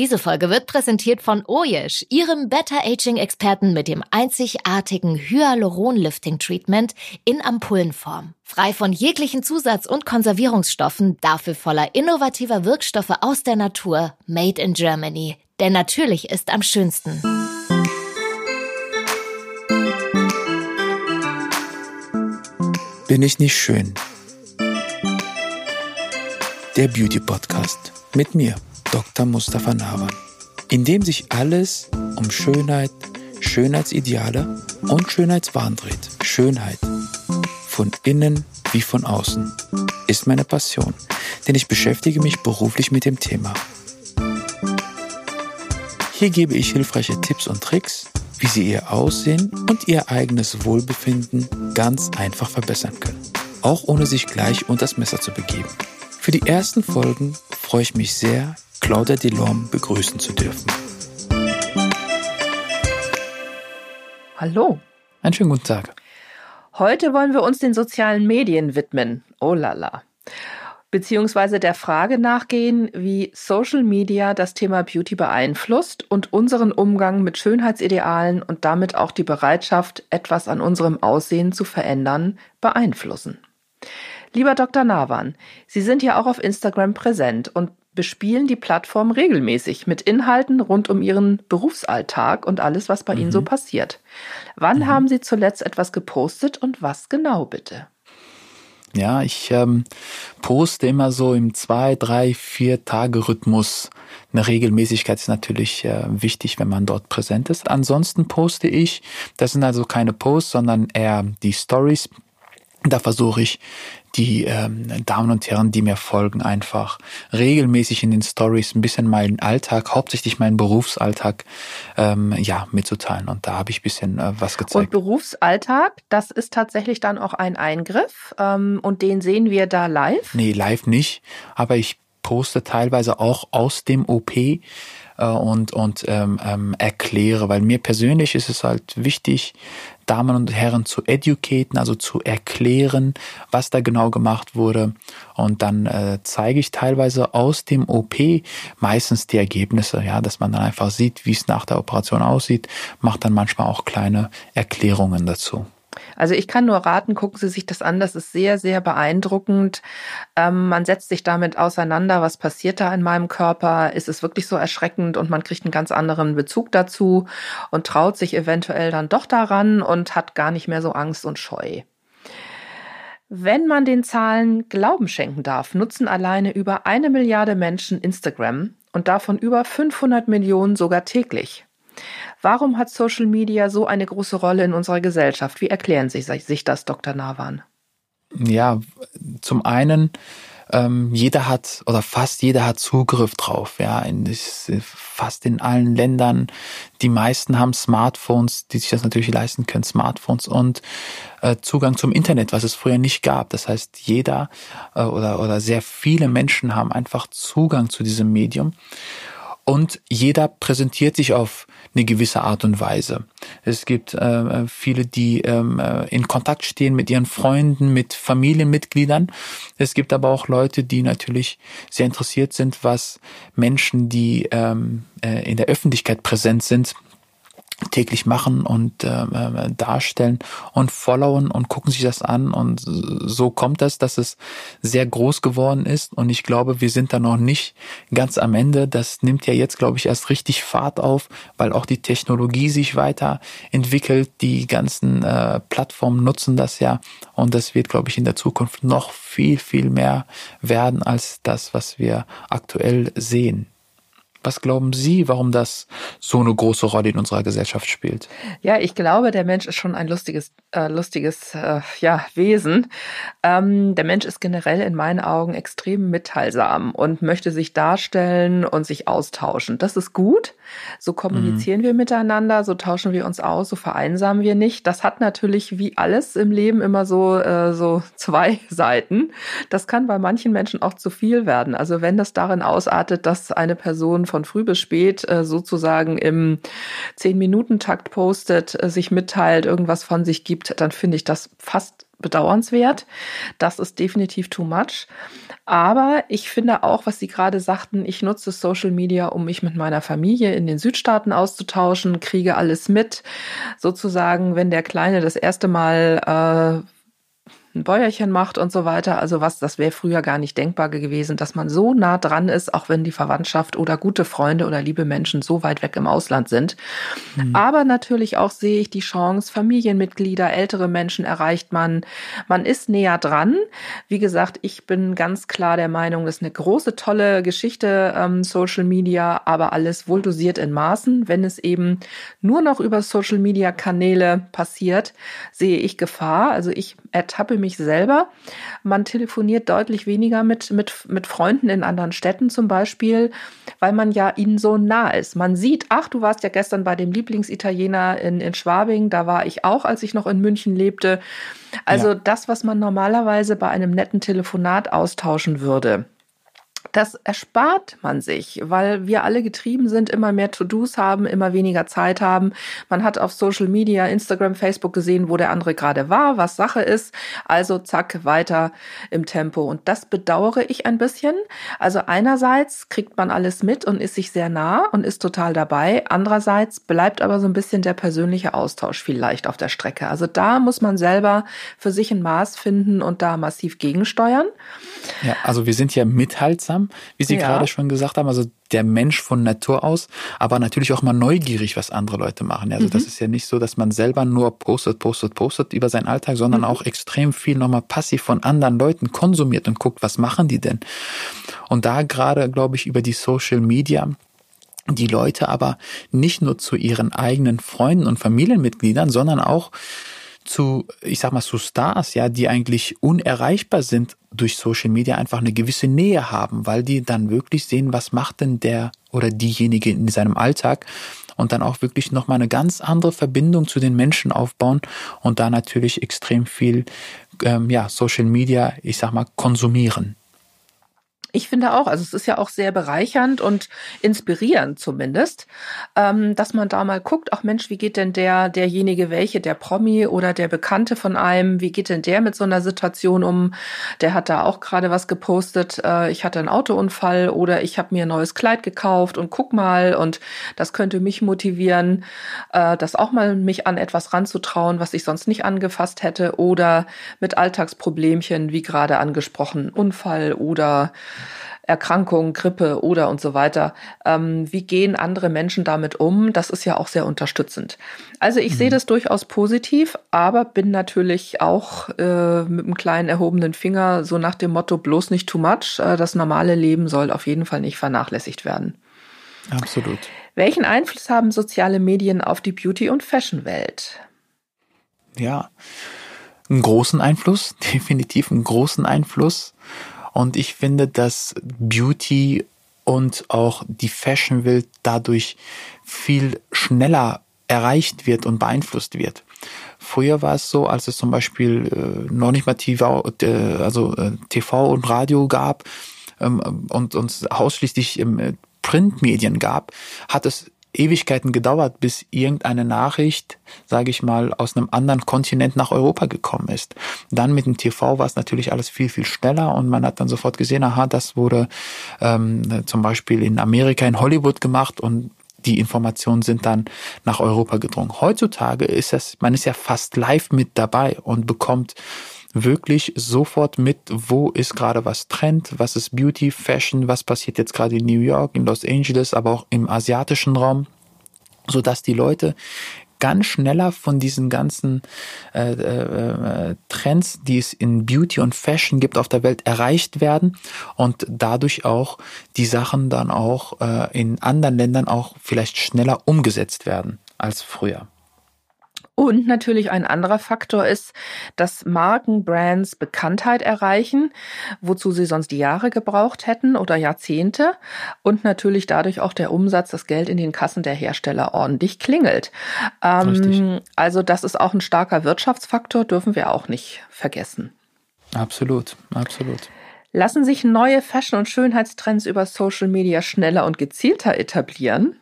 Diese Folge wird präsentiert von Oyesh, ihrem Better Aging Experten mit dem einzigartigen Hyaluron Lifting Treatment in Ampullenform. Frei von jeglichen Zusatz- und Konservierungsstoffen, dafür voller innovativer Wirkstoffe aus der Natur, made in Germany. Denn natürlich ist am schönsten. Bin ich nicht schön? Der Beauty Podcast mit mir, Dr. Mustafa Nawan, in dem sich alles um Schönheit, Schönheitsideale und Schönheitswahn dreht. Schönheit von innen wie von außen ist meine Passion, denn ich beschäftige mich beruflich mit dem Thema. Hier gebe ich hilfreiche Tipps und Tricks, wie Sie Ihr Aussehen und Ihr eigenes Wohlbefinden ganz einfach verbessern können, auch ohne sich gleich unter das Messer zu begeben. Für die ersten Folgen freue ich mich sehr, Claudia Delorme begrüßen zu dürfen. Hallo. Einen schönen guten Tag. Heute wollen wir uns den sozialen Medien widmen. Oh lala. Beziehungsweise der Frage nachgehen, wie Social Media das Thema Beauty beeinflusst und unseren Umgang mit Schönheitsidealen und damit auch die Bereitschaft, etwas an unserem Aussehen zu verändern, beeinflussen. Lieber Dr. Nawan, Sie sind ja auch auf Instagram präsent und bespielen die Plattform regelmäßig mit Inhalten rund um Ihren Berufsalltag und alles, was bei mhm. Ihnen so passiert. Wann mhm. haben Sie zuletzt etwas gepostet und was genau bitte? Ja, ich ähm, poste immer so im zwei, drei, vier Tage Rhythmus. Eine Regelmäßigkeit ist natürlich äh, wichtig, wenn man dort präsent ist. Ansonsten poste ich, das sind also keine Posts, sondern eher die Stories. Da versuche ich die ähm, Damen und Herren, die mir folgen, einfach regelmäßig in den Stories ein bisschen meinen Alltag, hauptsächlich meinen Berufsalltag, ähm, ja, mitzuteilen. Und da habe ich ein bisschen äh, was gezeigt. Und Berufsalltag, das ist tatsächlich dann auch ein Eingriff ähm, und den sehen wir da live? Nee, live nicht, aber ich poste teilweise auch aus dem OP äh, und, und ähm, ähm, erkläre, weil mir persönlich ist es halt wichtig, Damen und Herren zu educaten, also zu erklären, was da genau gemacht wurde. Und dann äh, zeige ich teilweise aus dem OP meistens die Ergebnisse, ja, dass man dann einfach sieht, wie es nach der Operation aussieht, macht dann manchmal auch kleine Erklärungen dazu. Also ich kann nur raten, gucken Sie sich das an. Das ist sehr, sehr beeindruckend. Ähm, man setzt sich damit auseinander, was passiert da in meinem Körper. Ist es wirklich so erschreckend und man kriegt einen ganz anderen Bezug dazu und traut sich eventuell dann doch daran und hat gar nicht mehr so Angst und Scheu. Wenn man den Zahlen Glauben schenken darf, nutzen alleine über eine Milliarde Menschen Instagram und davon über 500 Millionen sogar täglich. Warum hat Social Media so eine große Rolle in unserer Gesellschaft? Wie erklären Sie sich das, Dr. Nawan? Ja, zum einen, ähm, jeder hat oder fast jeder hat Zugriff drauf. Ja, in, fast in allen Ländern. Die meisten haben Smartphones, die sich das natürlich leisten können, Smartphones und äh, Zugang zum Internet, was es früher nicht gab. Das heißt, jeder äh, oder oder sehr viele Menschen haben einfach Zugang zu diesem Medium und jeder präsentiert sich auf eine gewisse Art und Weise. Es gibt äh, viele, die ähm, äh, in Kontakt stehen mit ihren Freunden, mit Familienmitgliedern. Es gibt aber auch Leute, die natürlich sehr interessiert sind, was Menschen, die ähm, äh, in der Öffentlichkeit präsent sind, täglich machen und äh, äh, darstellen und followen und gucken sich das an und so kommt das, dass es sehr groß geworden ist und ich glaube, wir sind da noch nicht ganz am Ende. Das nimmt ja jetzt, glaube ich, erst richtig Fahrt auf, weil auch die Technologie sich weiterentwickelt. Die ganzen äh, Plattformen nutzen das ja und das wird, glaube ich, in der Zukunft noch viel, viel mehr werden als das, was wir aktuell sehen. Was glauben Sie, warum das so eine große Rolle in unserer Gesellschaft spielt? Ja, ich glaube, der Mensch ist schon ein lustiges, äh, lustiges äh, ja, Wesen. Ähm, der Mensch ist generell in meinen Augen extrem mitteilsam und möchte sich darstellen und sich austauschen. Das ist gut. So kommunizieren mhm. wir miteinander, so tauschen wir uns aus, so vereinsamen wir nicht. Das hat natürlich wie alles im Leben immer so, äh, so zwei Seiten. Das kann bei manchen Menschen auch zu viel werden. Also wenn das darin ausartet, dass eine Person von früh bis spät äh, sozusagen im Zehn-Minuten-Takt postet, äh, sich mitteilt, irgendwas von sich gibt, dann finde ich das fast bedauernswert. Das ist definitiv too much. Aber ich finde auch, was Sie gerade sagten, ich nutze Social Media, um mich mit meiner Familie in den Südstaaten auszutauschen, kriege alles mit. Sozusagen, wenn der Kleine das erste Mal äh, ein Bäuerchen macht und so weiter. Also was, das wäre früher gar nicht denkbar gewesen, dass man so nah dran ist, auch wenn die Verwandtschaft oder gute Freunde oder liebe Menschen so weit weg im Ausland sind. Mhm. Aber natürlich auch sehe ich die Chance, Familienmitglieder, ältere Menschen erreicht man. Man ist näher dran. Wie gesagt, ich bin ganz klar der Meinung, das ist eine große, tolle Geschichte, ähm, Social Media, aber alles wohl dosiert in Maßen. Wenn es eben nur noch über Social Media Kanäle passiert, sehe ich Gefahr. Also ich ertappe mich selber. Man telefoniert deutlich weniger mit, mit, mit Freunden in anderen Städten zum Beispiel, weil man ja ihnen so nah ist. Man sieht, ach, du warst ja gestern bei dem Lieblingsitaliener in, in Schwabing, da war ich auch, als ich noch in München lebte. Also ja. das, was man normalerweise bei einem netten Telefonat austauschen würde das erspart man sich, weil wir alle getrieben sind, immer mehr To-Dos haben, immer weniger Zeit haben. Man hat auf Social Media, Instagram, Facebook gesehen, wo der andere gerade war, was Sache ist. Also zack, weiter im Tempo. Und das bedauere ich ein bisschen. Also einerseits kriegt man alles mit und ist sich sehr nah und ist total dabei. Andererseits bleibt aber so ein bisschen der persönliche Austausch vielleicht auf der Strecke. Also da muss man selber für sich ein Maß finden und da massiv gegensteuern. Ja, also wir sind ja mithaltsam haben, wie Sie ja. gerade schon gesagt haben. Also der Mensch von Natur aus, aber natürlich auch mal neugierig, was andere Leute machen. Also mhm. das ist ja nicht so, dass man selber nur postet, postet, postet über seinen Alltag, sondern mhm. auch extrem viel nochmal passiv von anderen Leuten konsumiert und guckt, was machen die denn? Und da gerade, glaube ich, über die Social Media die Leute aber nicht nur zu ihren eigenen Freunden und Familienmitgliedern, sondern auch zu, ich sag mal, zu Stars, ja, die eigentlich unerreichbar sind durch Social Media, einfach eine gewisse Nähe haben, weil die dann wirklich sehen, was macht denn der oder diejenige in seinem Alltag und dann auch wirklich nochmal eine ganz andere Verbindung zu den Menschen aufbauen und da natürlich extrem viel, ähm, ja, Social Media, ich sag mal, konsumieren. Ich finde auch, also es ist ja auch sehr bereichernd und inspirierend zumindest, ähm, dass man da mal guckt, ach Mensch, wie geht denn der, derjenige welche, der Promi oder der Bekannte von einem, wie geht denn der mit so einer Situation um? Der hat da auch gerade was gepostet, äh, ich hatte einen Autounfall oder ich habe mir ein neues Kleid gekauft und guck mal und das könnte mich motivieren, äh, das auch mal mich an etwas ranzutrauen, was ich sonst nicht angefasst hätte oder mit Alltagsproblemchen, wie gerade angesprochen, Unfall oder Erkrankung, Grippe oder und so weiter. Ähm, wie gehen andere Menschen damit um? Das ist ja auch sehr unterstützend. Also ich mhm. sehe das durchaus positiv, aber bin natürlich auch äh, mit einem kleinen erhobenen Finger so nach dem Motto bloß nicht too much. Äh, das normale Leben soll auf jeden Fall nicht vernachlässigt werden. Absolut. Welchen Einfluss haben soziale Medien auf die Beauty- und Fashion-Welt? Ja, einen großen Einfluss, definitiv einen großen Einfluss. Und ich finde, dass Beauty und auch die Fashion Welt dadurch viel schneller erreicht wird und beeinflusst wird. Früher war es so, als es zum Beispiel äh, noch nicht mal TV, äh, also äh, TV und Radio gab ähm, und uns ausschließlich im Printmedien gab, hat es Ewigkeiten gedauert, bis irgendeine Nachricht, sage ich mal, aus einem anderen Kontinent nach Europa gekommen ist. Dann mit dem TV war es natürlich alles viel, viel schneller und man hat dann sofort gesehen, aha, das wurde ähm, zum Beispiel in Amerika, in Hollywood gemacht und die Informationen sind dann nach Europa gedrungen. Heutzutage ist es, man ist ja fast live mit dabei und bekommt wirklich sofort mit, wo ist gerade was Trend, was ist Beauty, Fashion, was passiert jetzt gerade in New York, in Los Angeles, aber auch im asiatischen Raum, so dass die Leute ganz schneller von diesen ganzen äh, äh, Trends, die es in Beauty und Fashion gibt auf der Welt, erreicht werden und dadurch auch die Sachen dann auch äh, in anderen Ländern auch vielleicht schneller umgesetzt werden als früher. Und natürlich ein anderer Faktor ist, dass Markenbrands Bekanntheit erreichen, wozu sie sonst Jahre gebraucht hätten oder Jahrzehnte. Und natürlich dadurch auch der Umsatz, das Geld in den Kassen der Hersteller ordentlich klingelt. Ähm, also das ist auch ein starker Wirtschaftsfaktor, dürfen wir auch nicht vergessen. Absolut, absolut. Lassen sich neue Fashion- und Schönheitstrends über Social Media schneller und gezielter etablieren?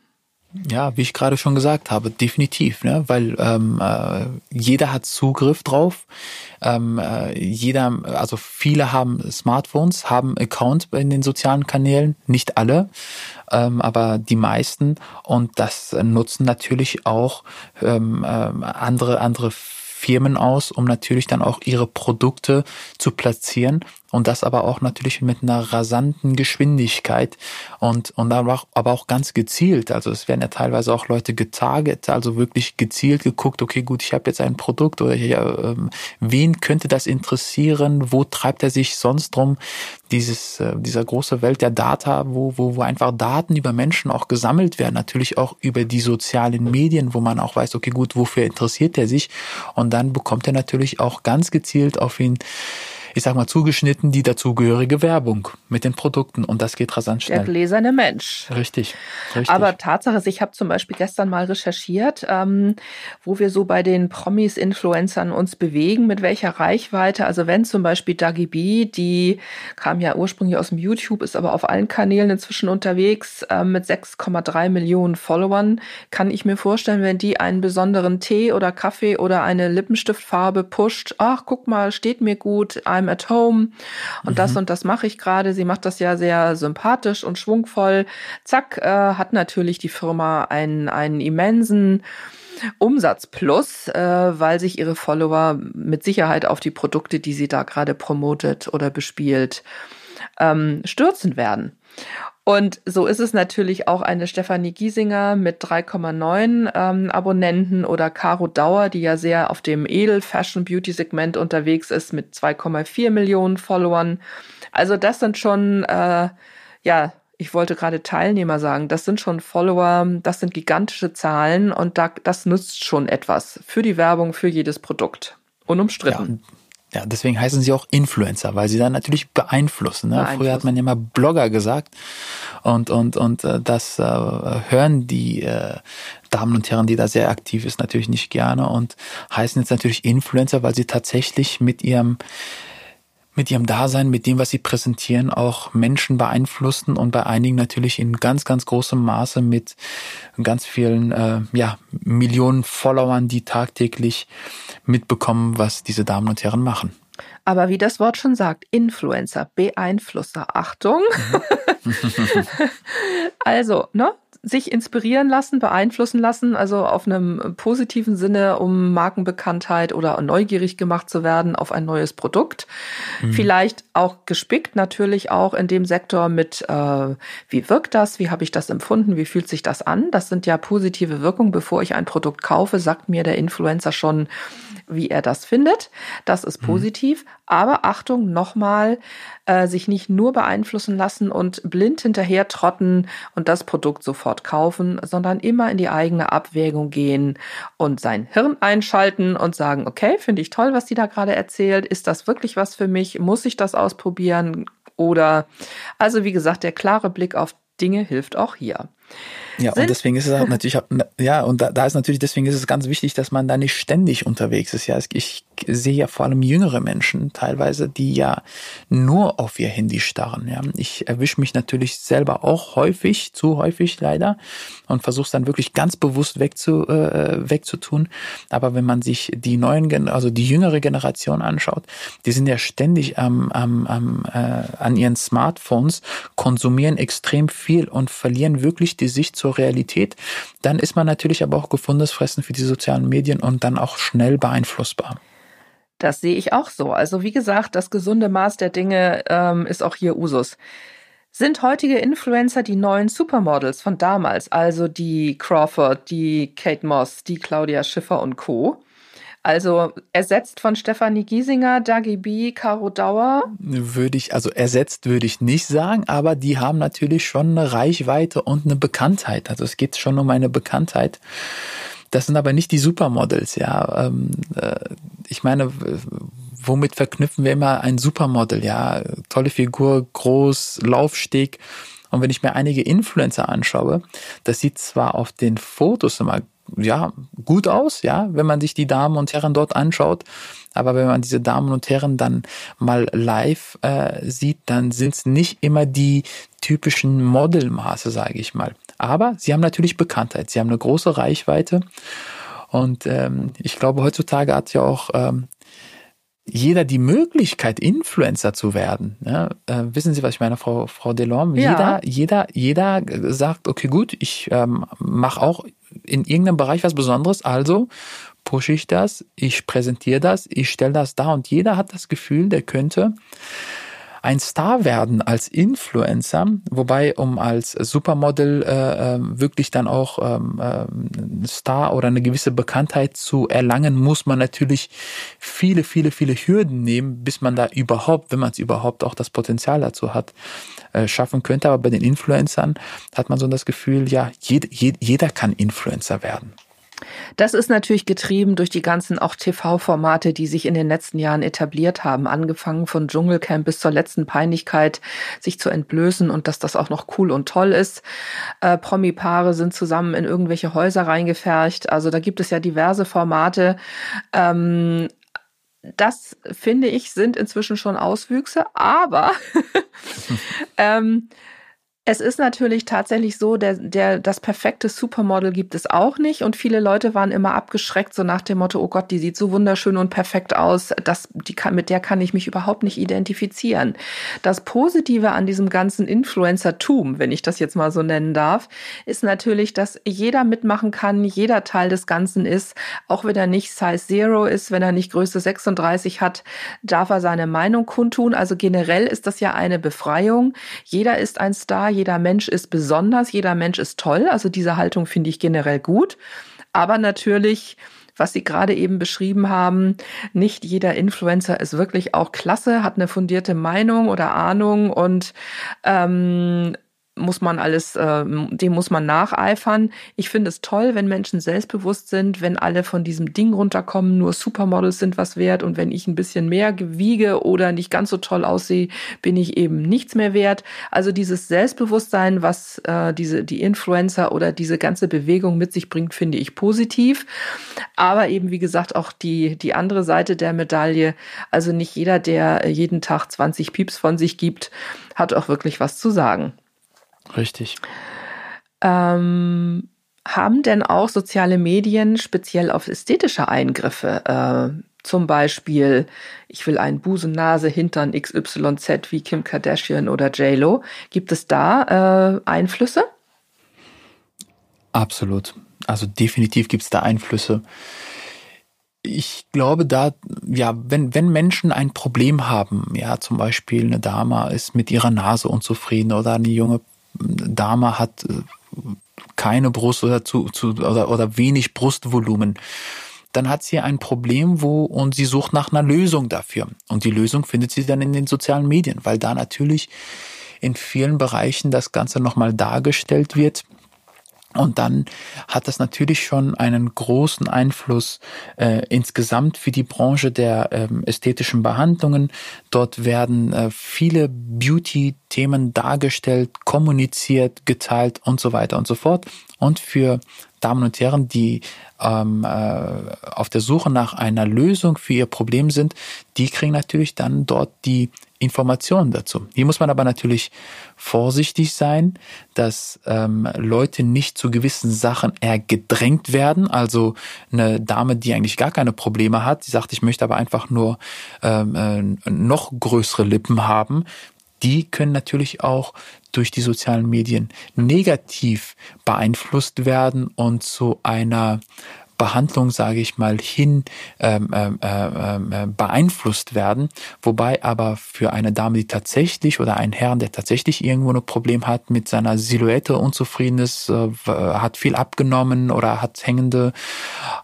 Ja, wie ich gerade schon gesagt habe, definitiv, ne? weil ähm, äh, jeder hat Zugriff drauf. Ähm, äh, jeder, also viele haben Smartphones, haben Account in den sozialen Kanälen, nicht alle, ähm, aber die meisten. Und das nutzen natürlich auch ähm, äh, andere andere Firmen aus, um natürlich dann auch ihre Produkte zu platzieren und das aber auch natürlich mit einer rasanten Geschwindigkeit und, und aber auch, aber auch ganz gezielt. Also es werden ja teilweise auch Leute getarget, also wirklich gezielt geguckt, okay, gut, ich habe jetzt ein Produkt oder hier, ähm, wen könnte das interessieren, wo treibt er sich sonst drum? Dieses, äh, dieser große Welt der Data, wo, wo, wo einfach Daten über Menschen auch gesammelt werden, natürlich auch über die sozialen Medien, wo man auch weiß, okay, gut, wofür interessiert er sich? Und dann bekommt er natürlich auch ganz gezielt auf ihn ich sag mal, zugeschnitten die dazugehörige Werbung mit den Produkten und das geht rasant schnell. Der gläserne Mensch. Richtig, richtig. Aber Tatsache ist, ich habe zum Beispiel gestern mal recherchiert, ähm, wo wir so bei den Promis, Influencern uns bewegen, mit welcher Reichweite. Also wenn zum Beispiel Dagi B, die kam ja ursprünglich aus dem YouTube, ist aber auf allen Kanälen inzwischen unterwegs äh, mit 6,3 Millionen Followern, kann ich mir vorstellen, wenn die einen besonderen Tee oder Kaffee oder eine Lippenstiftfarbe pusht, ach guck mal, steht mir gut, I'm at home und mhm. das und das mache ich gerade. Sie macht das ja sehr sympathisch und schwungvoll. Zack, äh, hat natürlich die Firma einen, einen immensen Umsatz plus, äh, weil sich ihre Follower mit Sicherheit auf die Produkte, die sie da gerade promotet oder bespielt, ähm, stürzen werden. Und so ist es natürlich auch eine Stefanie Giesinger mit 3,9 ähm, Abonnenten oder Caro Dauer, die ja sehr auf dem Edel-Fashion-Beauty-Segment unterwegs ist mit 2,4 Millionen Followern. Also das sind schon, äh, ja, ich wollte gerade Teilnehmer sagen, das sind schon Follower, das sind gigantische Zahlen und da, das nützt schon etwas für die Werbung, für jedes Produkt. Unumstritten. Ja. Ja, deswegen heißen sie auch Influencer, weil sie dann natürlich beeinflussen. Ne? beeinflussen. Früher hat man ja mal Blogger gesagt und und und äh, das äh, hören die äh, Damen und Herren, die da sehr aktiv ist, natürlich nicht gerne und heißen jetzt natürlich Influencer, weil sie tatsächlich mit ihrem mit ihrem Dasein, mit dem, was sie präsentieren, auch Menschen beeinflussen und bei einigen natürlich in ganz, ganz großem Maße mit ganz vielen äh, ja, Millionen Followern, die tagtäglich mitbekommen, was diese Damen und Herren machen. Aber wie das Wort schon sagt, Influencer, Beeinflusser, Achtung. Mhm. also, ne? Sich inspirieren lassen, beeinflussen lassen, also auf einem positiven Sinne, um Markenbekanntheit oder neugierig gemacht zu werden auf ein neues Produkt. Mhm. Vielleicht auch gespickt natürlich auch in dem Sektor mit, äh, wie wirkt das, wie habe ich das empfunden, wie fühlt sich das an. Das sind ja positive Wirkungen. Bevor ich ein Produkt kaufe, sagt mir der Influencer schon, wie er das findet. Das ist mhm. positiv. Mhm. Aber Achtung, nochmal, äh, sich nicht nur beeinflussen lassen und blind hinterher trotten und das Produkt sofort kaufen, sondern immer in die eigene Abwägung gehen und sein Hirn einschalten und sagen, okay, finde ich toll, was die da gerade erzählt. Ist das wirklich was für mich? Muss ich das ausprobieren? Oder, also wie gesagt, der klare Blick auf Dinge hilft auch hier. Ja, und deswegen ist es auch natürlich, ja, und da, da ist natürlich, deswegen ist es ganz wichtig, dass man da nicht ständig unterwegs ist. Ja, ich sehe ja vor allem jüngere Menschen teilweise, die ja nur auf ihr Handy starren. Ja, ich erwische mich natürlich selber auch häufig, zu häufig leider, und versuche es dann wirklich ganz bewusst wegzu, äh, wegzutun. Aber wenn man sich die neuen, also die jüngere Generation anschaut, die sind ja ständig am, am, am, äh, an ihren Smartphones, konsumieren extrem viel und verlieren wirklich die Sicht zur Realität, dann ist man natürlich aber auch gefundenes Fressen für die sozialen Medien und dann auch schnell beeinflussbar. Das sehe ich auch so. Also wie gesagt, das gesunde Maß der Dinge ähm, ist auch hier Usus. Sind heutige Influencer die neuen Supermodels von damals, also die Crawford, die Kate Moss, die Claudia Schiffer und Co.? Also ersetzt von Stefanie Giesinger, Dagi B, Caro Dauer? Würde ich, also ersetzt würde ich nicht sagen, aber die haben natürlich schon eine Reichweite und eine Bekanntheit. Also es geht schon um eine Bekanntheit. Das sind aber nicht die Supermodels, ja. Ähm, äh, ich meine, womit verknüpfen wir immer ein Supermodel, ja? Tolle Figur, groß, Laufsteg. Und wenn ich mir einige Influencer anschaue, das sieht zwar auf den Fotos immer ja, gut aus, ja, wenn man sich die Damen und Herren dort anschaut. Aber wenn man diese Damen und Herren dann mal live äh, sieht, dann sind es nicht immer die typischen Modelmaße, sage ich mal. Aber sie haben natürlich Bekanntheit, sie haben eine große Reichweite. Und ähm, ich glaube, heutzutage hat ja auch ähm, jeder die Möglichkeit, Influencer zu werden. Ja, äh, wissen Sie, was ich meine, Frau, Frau Delorme? Ja. Jeder, jeder, jeder sagt, okay, gut, ich ähm, mache auch in irgendeinem Bereich was Besonderes, also pushe ich das, ich präsentiere das, ich stelle das da und jeder hat das Gefühl, der könnte ein Star werden als Influencer, wobei um als Supermodel äh, ähm, wirklich dann auch ähm, äh, Star oder eine gewisse Bekanntheit zu erlangen, muss man natürlich viele, viele, viele Hürden nehmen, bis man da überhaupt, wenn man es überhaupt auch das Potenzial dazu hat, äh, schaffen könnte. Aber bei den Influencern hat man so das Gefühl, ja, jed, jed, jeder kann Influencer werden. Das ist natürlich getrieben durch die ganzen auch TV-Formate, die sich in den letzten Jahren etabliert haben, angefangen von Dschungelcamp bis zur letzten Peinlichkeit, sich zu entblößen und dass das auch noch cool und toll ist. Äh, Promi-Paare sind zusammen in irgendwelche Häuser reingefercht. Also da gibt es ja diverse Formate. Ähm, das finde ich sind inzwischen schon Auswüchse, aber ähm, es ist natürlich tatsächlich so, der, der, das perfekte Supermodel gibt es auch nicht. Und viele Leute waren immer abgeschreckt, so nach dem Motto, oh Gott, die sieht so wunderschön und perfekt aus, das, die kann, mit der kann ich mich überhaupt nicht identifizieren. Das Positive an diesem ganzen Influencertum, wenn ich das jetzt mal so nennen darf, ist natürlich, dass jeder mitmachen kann, jeder Teil des Ganzen ist, auch wenn er nicht Size Zero ist, wenn er nicht Größe 36 hat, darf er seine Meinung kundtun. Also generell ist das ja eine Befreiung. Jeder ist ein Star, jeder Mensch ist besonders, jeder Mensch ist toll. Also diese Haltung finde ich generell gut. Aber natürlich, was Sie gerade eben beschrieben haben, nicht jeder Influencer ist wirklich auch klasse, hat eine fundierte Meinung oder Ahnung und ähm, muss man alles, äh, dem muss man nacheifern. Ich finde es toll, wenn Menschen selbstbewusst sind, wenn alle von diesem Ding runterkommen, nur Supermodels sind was wert und wenn ich ein bisschen mehr wiege oder nicht ganz so toll aussehe, bin ich eben nichts mehr wert. Also dieses Selbstbewusstsein, was äh, diese die Influencer oder diese ganze Bewegung mit sich bringt, finde ich positiv. Aber eben wie gesagt auch die die andere Seite der Medaille. Also nicht jeder, der jeden Tag 20 Pieps von sich gibt, hat auch wirklich was zu sagen. Richtig. Ähm, haben denn auch soziale Medien speziell auf ästhetische Eingriffe, äh, zum Beispiel, ich will einen Busen, Nase, Hintern XYZ wie Kim Kardashian oder JLo, gibt es da äh, Einflüsse? Absolut. Also definitiv gibt es da Einflüsse. Ich glaube, da, ja, wenn, wenn Menschen ein Problem haben, ja, zum Beispiel eine Dame ist mit ihrer Nase unzufrieden oder eine junge Dame hat äh, keine Brust oder zu, zu oder, oder wenig Brustvolumen, dann hat sie ein Problem, wo und sie sucht nach einer Lösung dafür. Und die Lösung findet sie dann in den sozialen Medien, weil da natürlich in vielen Bereichen das Ganze nochmal dargestellt wird und dann hat das natürlich schon einen großen Einfluss äh, insgesamt für die Branche der ähm, ästhetischen Behandlungen. Dort werden äh, viele Beauty-Themen dargestellt, kommuniziert, geteilt und so weiter und so fort. Und für Damen und Herren, die ähm, äh, auf der Suche nach einer Lösung für ihr Problem sind, die kriegen natürlich dann dort die Informationen dazu. Hier muss man aber natürlich vorsichtig sein, dass ähm, Leute nicht zu gewissen Sachen eher gedrängt werden. Also eine Dame, die eigentlich gar keine Probleme hat, die sagt, ich möchte aber einfach nur ähm, äh, noch größere Lippen haben, die können natürlich auch durch die sozialen Medien negativ beeinflusst werden und zu einer Behandlung, sage ich mal, hin ähm, ähm, ähm, äh, beeinflusst werden. Wobei aber für eine Dame, die tatsächlich oder einen Herrn, der tatsächlich irgendwo ein Problem hat mit seiner Silhouette, unzufrieden ist, äh, hat viel abgenommen oder hat hängende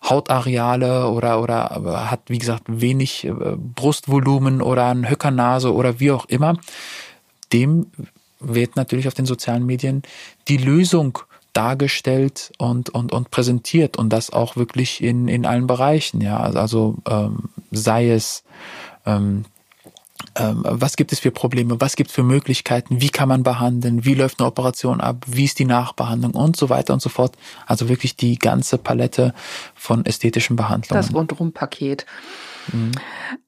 Hautareale oder oder äh, hat wie gesagt wenig äh, Brustvolumen oder eine Höckernase oder wie auch immer, dem wird natürlich auf den sozialen Medien die Lösung dargestellt und, und, und präsentiert und das auch wirklich in, in allen Bereichen, ja. Also ähm, sei es ähm, ähm, was gibt es für Probleme, was gibt es für Möglichkeiten, wie kann man behandeln, wie läuft eine Operation ab, wie ist die Nachbehandlung und so weiter und so fort. Also wirklich die ganze Palette von ästhetischen Behandlungen. Das Rundum-Paket. Mhm.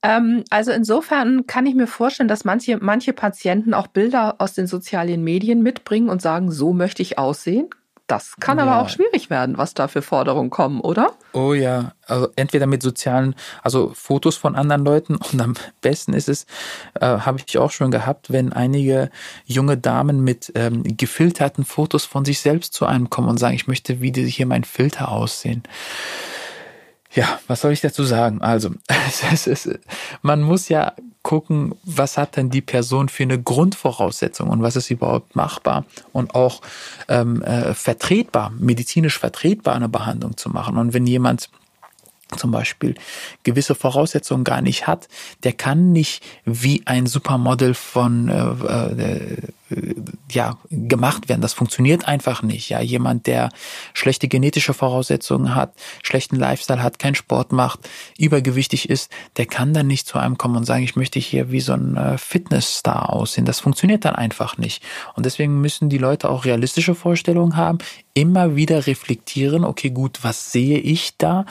Ähm, also insofern kann ich mir vorstellen, dass manche, manche Patienten auch Bilder aus den sozialen Medien mitbringen und sagen, so möchte ich aussehen Das kann aber auch schwierig werden, was da für Forderungen kommen, oder? Oh ja, also entweder mit sozialen, also Fotos von anderen Leuten und am besten ist es, äh, habe ich auch schon gehabt, wenn einige junge Damen mit ähm, gefilterten Fotos von sich selbst zu einem kommen und sagen, ich möchte, wie hier mein Filter aussehen. Ja, was soll ich dazu sagen? Also, ist, man muss ja gucken, was hat denn die Person für eine Grundvoraussetzung und was ist überhaupt machbar und auch ähm, äh, vertretbar, medizinisch vertretbar eine Behandlung zu machen. Und wenn jemand zum Beispiel gewisse Voraussetzungen gar nicht hat, der kann nicht wie ein Supermodel von äh, äh, ja gemacht werden. Das funktioniert einfach nicht. Ja, jemand, der schlechte genetische Voraussetzungen hat, schlechten Lifestyle hat, keinen Sport macht, übergewichtig ist, der kann dann nicht zu einem kommen und sagen, ich möchte hier wie so ein äh, Fitnessstar aussehen. Das funktioniert dann einfach nicht. Und deswegen müssen die Leute auch realistische Vorstellungen haben, immer wieder reflektieren, okay, gut, was sehe ich da?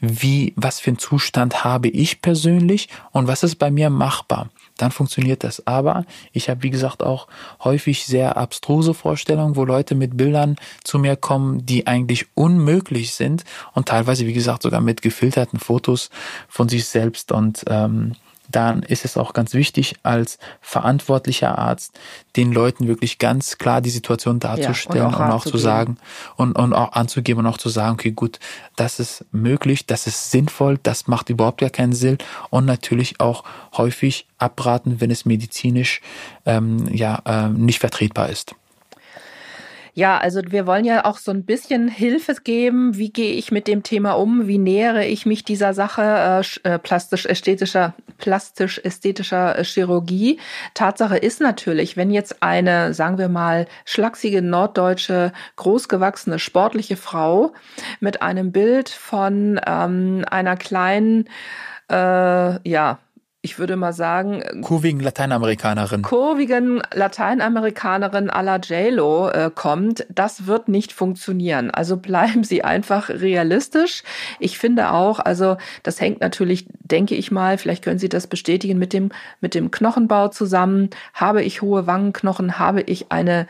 Wie, was für einen Zustand habe ich persönlich und was ist bei mir machbar? Dann funktioniert das. Aber ich habe, wie gesagt, auch häufig sehr abstruse Vorstellungen, wo Leute mit Bildern zu mir kommen, die eigentlich unmöglich sind und teilweise, wie gesagt, sogar mit gefilterten Fotos von sich selbst und ähm, dann ist es auch ganz wichtig, als verantwortlicher Arzt den Leuten wirklich ganz klar die Situation darzustellen ja, und auch, und auch zu sagen und, und auch anzugeben und auch zu sagen, okay, gut, das ist möglich, das ist sinnvoll, das macht überhaupt gar keinen Sinn und natürlich auch häufig abraten, wenn es medizinisch ähm, ja äh, nicht vertretbar ist. Ja, also wir wollen ja auch so ein bisschen Hilfe geben. Wie gehe ich mit dem Thema um? Wie nähere ich mich dieser Sache äh, äh plastisch-ästhetischer plastisch-ästhetischer äh, Chirurgie? Tatsache ist natürlich, wenn jetzt eine, sagen wir mal, schlachsige norddeutsche, großgewachsene, sportliche Frau mit einem Bild von ähm, einer kleinen äh, ja, ich würde mal sagen. Äh, kurvigen Lateinamerikanerin. Kurvigen Lateinamerikanerin à la JLo äh, kommt, das wird nicht funktionieren. Also bleiben Sie einfach realistisch. Ich finde auch, also das hängt natürlich, denke ich mal, vielleicht können Sie das bestätigen, mit dem, mit dem Knochenbau zusammen. Habe ich hohe Wangenknochen? Habe ich eine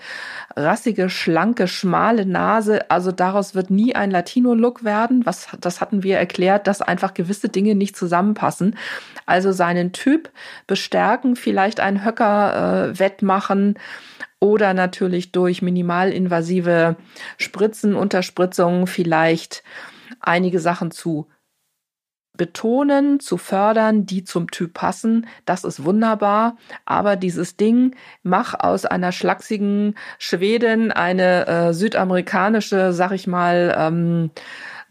rassige, schlanke, schmale Nase? Also daraus wird nie ein Latino-Look werden. Was, das hatten wir erklärt, dass einfach gewisse Dinge nicht zusammenpassen. Also seinen einen Typ bestärken, vielleicht einen Höcker äh, wettmachen oder natürlich durch minimalinvasive Spritzen, Unterspritzungen vielleicht einige Sachen zu betonen, zu fördern, die zum Typ passen, das ist wunderbar. Aber dieses Ding, mach aus einer schlachsigen Schwedin eine äh, südamerikanische, sag ich mal, ähm,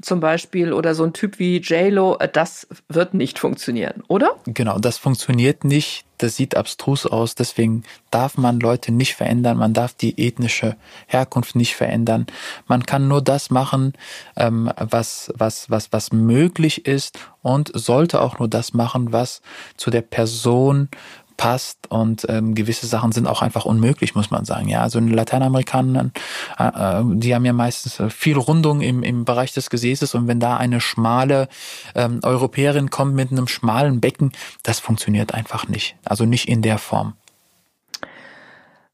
zum Beispiel oder so ein Typ wie JLo, äh, das wird nicht funktionieren, oder? Genau, das funktioniert nicht. Das sieht abstrus aus. Deswegen darf man Leute nicht verändern. Man darf die ethnische Herkunft nicht verändern. Man kann nur das machen, ähm, was, was, was, was möglich ist und sollte auch nur das machen, was zu der Person passt und ähm, gewisse Sachen sind auch einfach unmöglich, muss man sagen. Ja, also in Lateinamerikanern, äh, äh, die haben ja meistens äh, viel Rundung im, im Bereich des Gesäßes und wenn da eine schmale ähm, Europäerin kommt mit einem schmalen Becken, das funktioniert einfach nicht. Also nicht in der Form.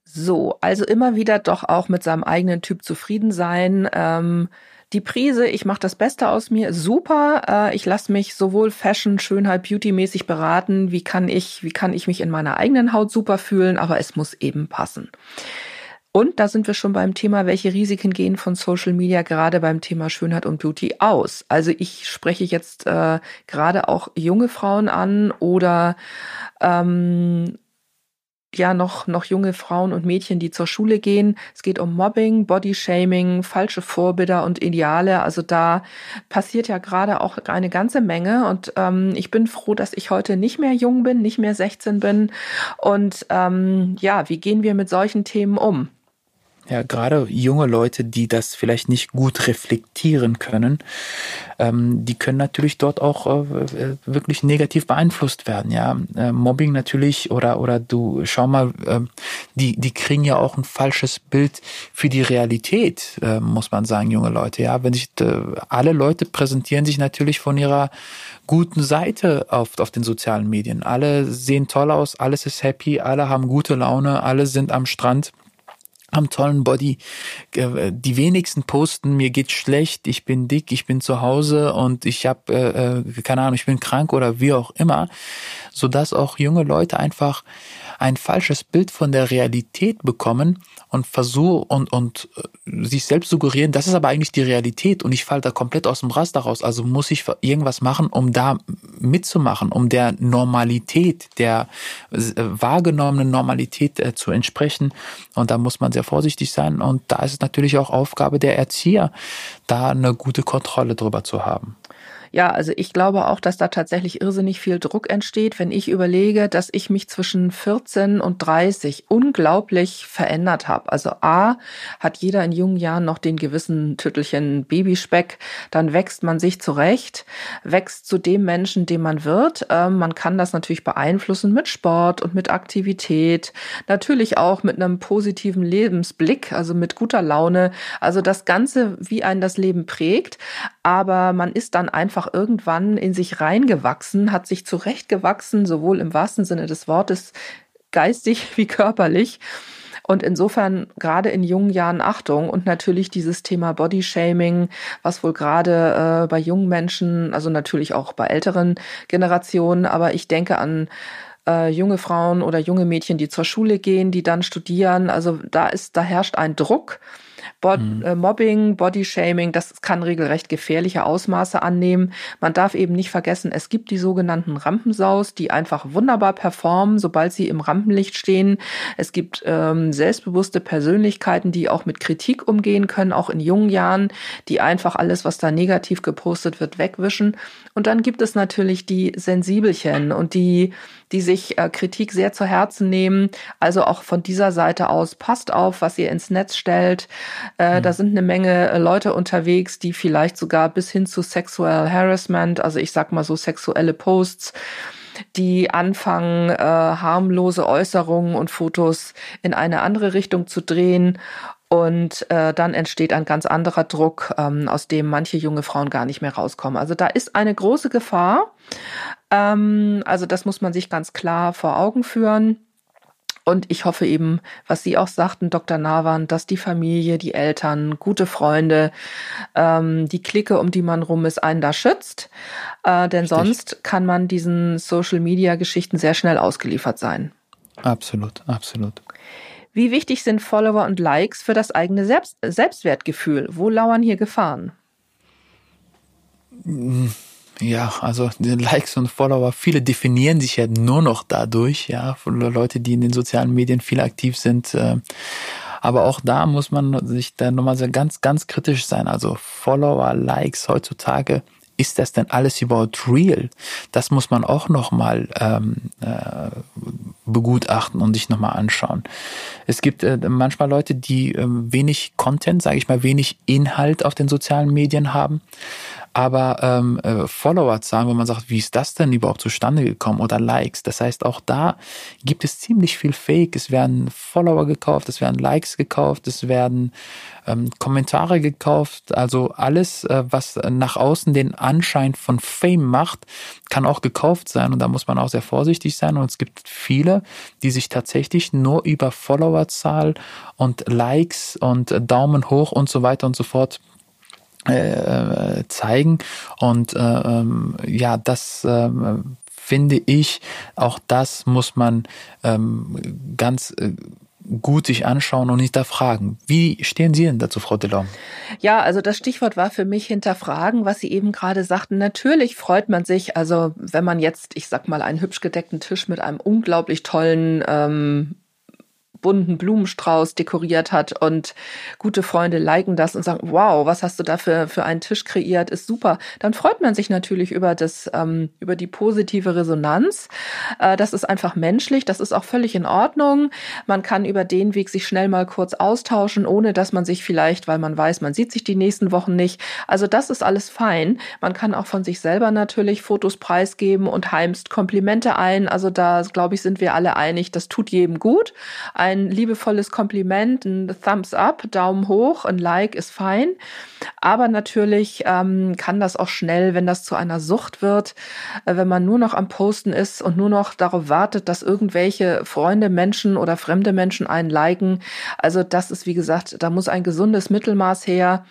So, also immer wieder doch auch mit seinem eigenen Typ zufrieden sein. Ähm die Prise, ich mache das Beste aus mir, super. Äh, ich lasse mich sowohl Fashion, Schönheit, Beauty-mäßig beraten. Wie kann ich, wie kann ich mich in meiner eigenen Haut super fühlen? Aber es muss eben passen. Und da sind wir schon beim Thema, welche Risiken gehen von Social Media gerade beim Thema Schönheit und Beauty aus. Also ich spreche jetzt äh, gerade auch junge Frauen an oder ähm, ja noch, noch junge Frauen und Mädchen, die zur Schule gehen. Es geht um Mobbing, Bodyshaming, falsche Vorbilder und Ideale. Also da passiert ja gerade auch eine ganze Menge. Und ähm, ich bin froh, dass ich heute nicht mehr jung bin, nicht mehr 16 bin. Und ähm, ja, wie gehen wir mit solchen Themen um? Ja, gerade junge Leute, die das vielleicht nicht gut reflektieren können, ähm, die können natürlich dort auch äh, wirklich negativ beeinflusst werden. Ja, äh, Mobbing natürlich oder oder du schau mal, äh, die die kriegen ja auch ein falsches Bild für die Realität, äh, muss man sagen, junge Leute. Ja, wenn sich äh, alle Leute präsentieren sich natürlich von ihrer guten Seite auf, auf den sozialen Medien. Alle sehen toll aus, alles ist happy, alle haben gute Laune, alle sind am Strand am tollen Body. Äh, die wenigsten posten, mir geht's schlecht, ich bin dick, ich bin zu Hause und ich habe, äh, äh, keine Ahnung, ich bin krank oder wie auch immer, so dass auch junge Leute einfach ein falsches Bild von der Realität bekommen und versuchen und, und äh, sich selbst suggerieren, das ist aber eigentlich die Realität und ich falle da komplett aus dem Raster raus. Also muss ich irgendwas machen, um da mitzumachen, um der Normalität, der äh, wahrgenommenen Normalität äh, zu entsprechen. Und da muss man sehr vorsichtig sein. Und da ist es natürlich auch Aufgabe der Erzieher, da eine gute Kontrolle drüber zu haben. Ja, also ich glaube auch, dass da tatsächlich irrsinnig viel Druck entsteht, wenn ich überlege, dass ich mich zwischen 14 und 30 unglaublich verändert habe. Also A, hat jeder in jungen Jahren noch den gewissen Tüttelchen Babyspeck, dann wächst man sich zurecht, wächst zu dem Menschen, dem man wird. Ähm, man kann das natürlich beeinflussen mit Sport und mit Aktivität, natürlich auch mit einem positiven Lebensblick, also mit guter Laune. Also das Ganze, wie einen das Leben prägt, aber man ist dann einfach einfach irgendwann in sich reingewachsen, hat sich zurechtgewachsen, sowohl im wahrsten Sinne des Wortes geistig wie körperlich. Und insofern gerade in jungen Jahren Achtung und natürlich dieses Thema Bodyshaming, was wohl gerade äh, bei jungen Menschen, also natürlich auch bei älteren Generationen, aber ich denke an äh, junge Frauen oder junge Mädchen, die zur Schule gehen, die dann studieren. Also da ist, da herrscht ein Druck Bod mhm. äh, Mobbing, Bodyshaming, das kann regelrecht gefährliche Ausmaße annehmen. Man darf eben nicht vergessen, es gibt die sogenannten Rampensaus, die einfach wunderbar performen, sobald sie im Rampenlicht stehen. Es gibt ähm, selbstbewusste Persönlichkeiten, die auch mit Kritik umgehen können, auch in jungen Jahren, die einfach alles, was da negativ gepostet wird, wegwischen. Und dann gibt es natürlich die Sensibelchen und die die sich äh, Kritik sehr zu Herzen nehmen. Also auch von dieser Seite aus, passt auf, was ihr ins Netz stellt. Äh, mhm. Da sind eine Menge äh, Leute unterwegs, die vielleicht sogar bis hin zu Sexual Harassment, also ich sag mal so sexuelle Posts, die anfangen, äh, harmlose Äußerungen und Fotos in eine andere Richtung zu drehen. Und äh, dann entsteht ein ganz anderer Druck, ähm, aus dem manche junge Frauen gar nicht mehr rauskommen. Also da ist eine große Gefahr. Ähm, also das muss man sich ganz klar vor Augen führen. Und ich hoffe eben, was Sie auch sagten, Dr. Nawan, dass die Familie, die Eltern, gute Freunde, ähm, die Clique, um die man rum ist, einen da schützt. Äh, denn Richtig. sonst kann man diesen Social-Media-Geschichten sehr schnell ausgeliefert sein. Absolut, absolut. Wie wichtig sind Follower und Likes für das eigene Selbst Selbstwertgefühl? Wo lauern hier Gefahren? Ja, also Likes und Follower, viele definieren sich ja nur noch dadurch, ja, Leute, die in den sozialen Medien viel aktiv sind. Äh, aber auch da muss man sich dann nochmal ganz, ganz kritisch sein. Also Follower, Likes heutzutage, ist das denn alles überhaupt real? Das muss man auch nochmal ähm, äh, begutachten und sich nochmal anschauen. Es gibt äh, manchmal Leute, die äh, wenig Content, sage ich mal, wenig Inhalt auf den sozialen Medien haben aber ähm, äh, Followerzahlen, wo man sagt, wie ist das denn überhaupt zustande gekommen oder Likes. Das heißt, auch da gibt es ziemlich viel Fake. Es werden Follower gekauft, es werden Likes gekauft, es werden ähm, Kommentare gekauft. Also alles, äh, was nach außen den Anschein von Fame macht, kann auch gekauft sein. Und da muss man auch sehr vorsichtig sein. Und es gibt viele, die sich tatsächlich nur über Followerzahl und Likes und Daumen hoch und so weiter und so fort äh, zeigen. Und äh, ähm, ja, das äh, finde ich, auch das muss man ähm, ganz äh, gut sich anschauen und hinterfragen. Wie stehen Sie denn dazu, Frau Delorme? Ja, also das Stichwort war für mich hinterfragen, was Sie eben gerade sagten. Natürlich freut man sich, also wenn man jetzt, ich sag mal, einen hübsch gedeckten Tisch mit einem unglaublich tollen ähm, bunten Blumenstrauß dekoriert hat und gute Freunde liken das und sagen, wow, was hast du da für, für einen Tisch kreiert, ist super. Dann freut man sich natürlich über das, ähm, über die positive Resonanz. Äh, das ist einfach menschlich, das ist auch völlig in Ordnung. Man kann über den Weg sich schnell mal kurz austauschen, ohne dass man sich vielleicht, weil man weiß, man sieht sich die nächsten Wochen nicht. Also das ist alles fein. Man kann auch von sich selber natürlich Fotos preisgeben und heimst Komplimente ein. Also da, glaube ich, sind wir alle einig, das tut jedem gut. Ein ein liebevolles Kompliment, ein Thumbs up, Daumen hoch, ein Like ist fein. Aber natürlich ähm, kann das auch schnell, wenn das zu einer Sucht wird, äh, wenn man nur noch am Posten ist und nur noch darauf wartet, dass irgendwelche Freunde, Menschen oder fremde Menschen einen liken. Also das ist, wie gesagt, da muss ein gesundes Mittelmaß her,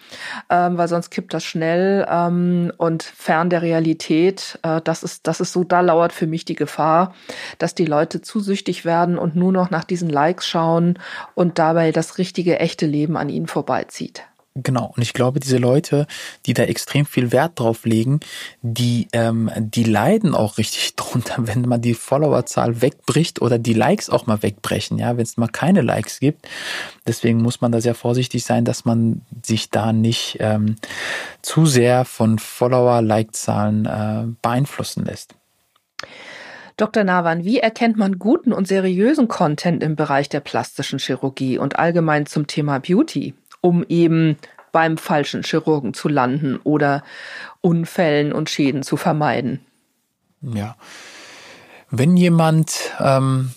ähm, weil sonst kippt das schnell ähm, und fern der Realität. Äh, das ist, das ist so, da lauert für mich die Gefahr, dass die Leute zu süchtig werden und nur noch nach diesen Likes schauen und dabei das richtige, echte Leben an ihnen vorbeizieht. Genau, und ich glaube, diese Leute, die da extrem viel Wert drauf legen, die, ähm, die leiden auch richtig drunter, wenn man die Followerzahl wegbricht oder die Likes auch mal wegbrechen, ja, wenn es mal keine Likes gibt. Deswegen muss man da sehr vorsichtig sein, dass man sich da nicht ähm, zu sehr von Follower-Like-Zahlen äh, beeinflussen lässt. Dr. Nawan, wie erkennt man guten und seriösen Content im Bereich der plastischen Chirurgie und allgemein zum Thema Beauty? um eben beim falschen Chirurgen zu landen oder Unfällen und Schäden zu vermeiden. Ja. Wenn jemand, ähm,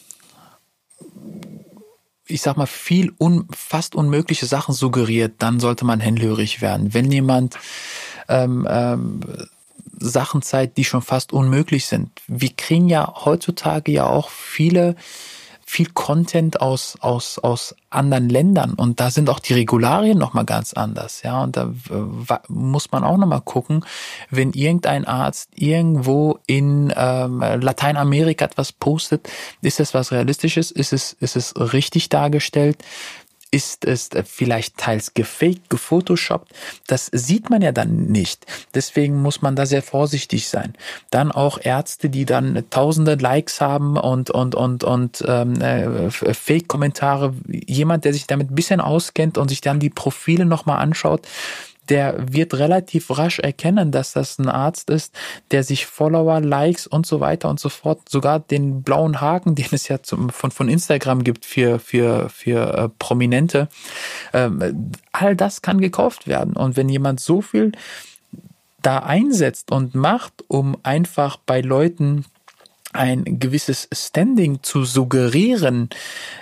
ich sag mal, viel un, fast unmögliche Sachen suggeriert, dann sollte man hellhörig werden. Wenn jemand ähm, ähm, Sachen zeigt, die schon fast unmöglich sind. Wir kriegen ja heutzutage ja auch viele viel Content aus, aus, aus anderen Ländern. Und da sind auch die Regularien nochmal ganz anders, ja, und da äh, muss man auch nochmal gucken, wenn irgendein Arzt irgendwo in ähm, Lateinamerika etwas postet, ist das was Realistisches, ist es, ist es richtig dargestellt, ist es vielleicht teils gefaked, gefotoshoppt. Das sieht man ja dann nicht. Deswegen muss man da sehr vorsichtig sein. Dann auch Ärzte, die dann tausende Likes haben und und und und ähm, äh, Fake-Kommentare. Jemand, der sich damit ein bisschen auskennt und sich dann die Profile nochmal anschaut, der wird relativ rasch erkennen, dass das ein Arzt ist, der sich Follower, Likes und so weiter und so fort, sogar den blauen Haken, den es ja zum, von, von Instagram gibt für, für, für äh, Prominente, ähm, all das kann gekauft werden. Und wenn jemand so viel da einsetzt und macht, um einfach bei Leuten ein gewisses Standing zu suggerieren,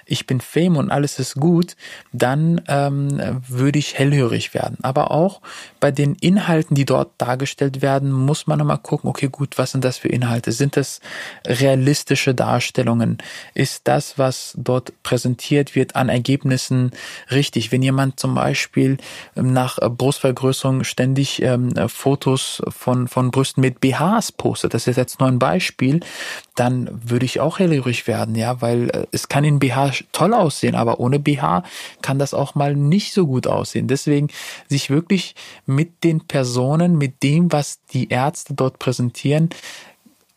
ich bin Fame und alles ist gut, dann ähm, würde ich hellhörig werden. Aber auch bei den Inhalten, die dort dargestellt werden, muss man nochmal gucken, okay, gut, was sind das für Inhalte? Sind das realistische Darstellungen? Ist das, was dort präsentiert wird, an Ergebnissen richtig? Wenn jemand zum Beispiel ähm, nach Brustvergrößerung ständig ähm, Fotos von, von Brüsten mit BHs postet, das ist jetzt nur ein Beispiel, dann würde ich auch hellhörig werden, ja, weil äh, es kann in BH toll aussehen, aber ohne BH kann das auch mal nicht so gut aussehen. Deswegen sich wirklich mit den Personen, mit dem, was die Ärzte dort präsentieren,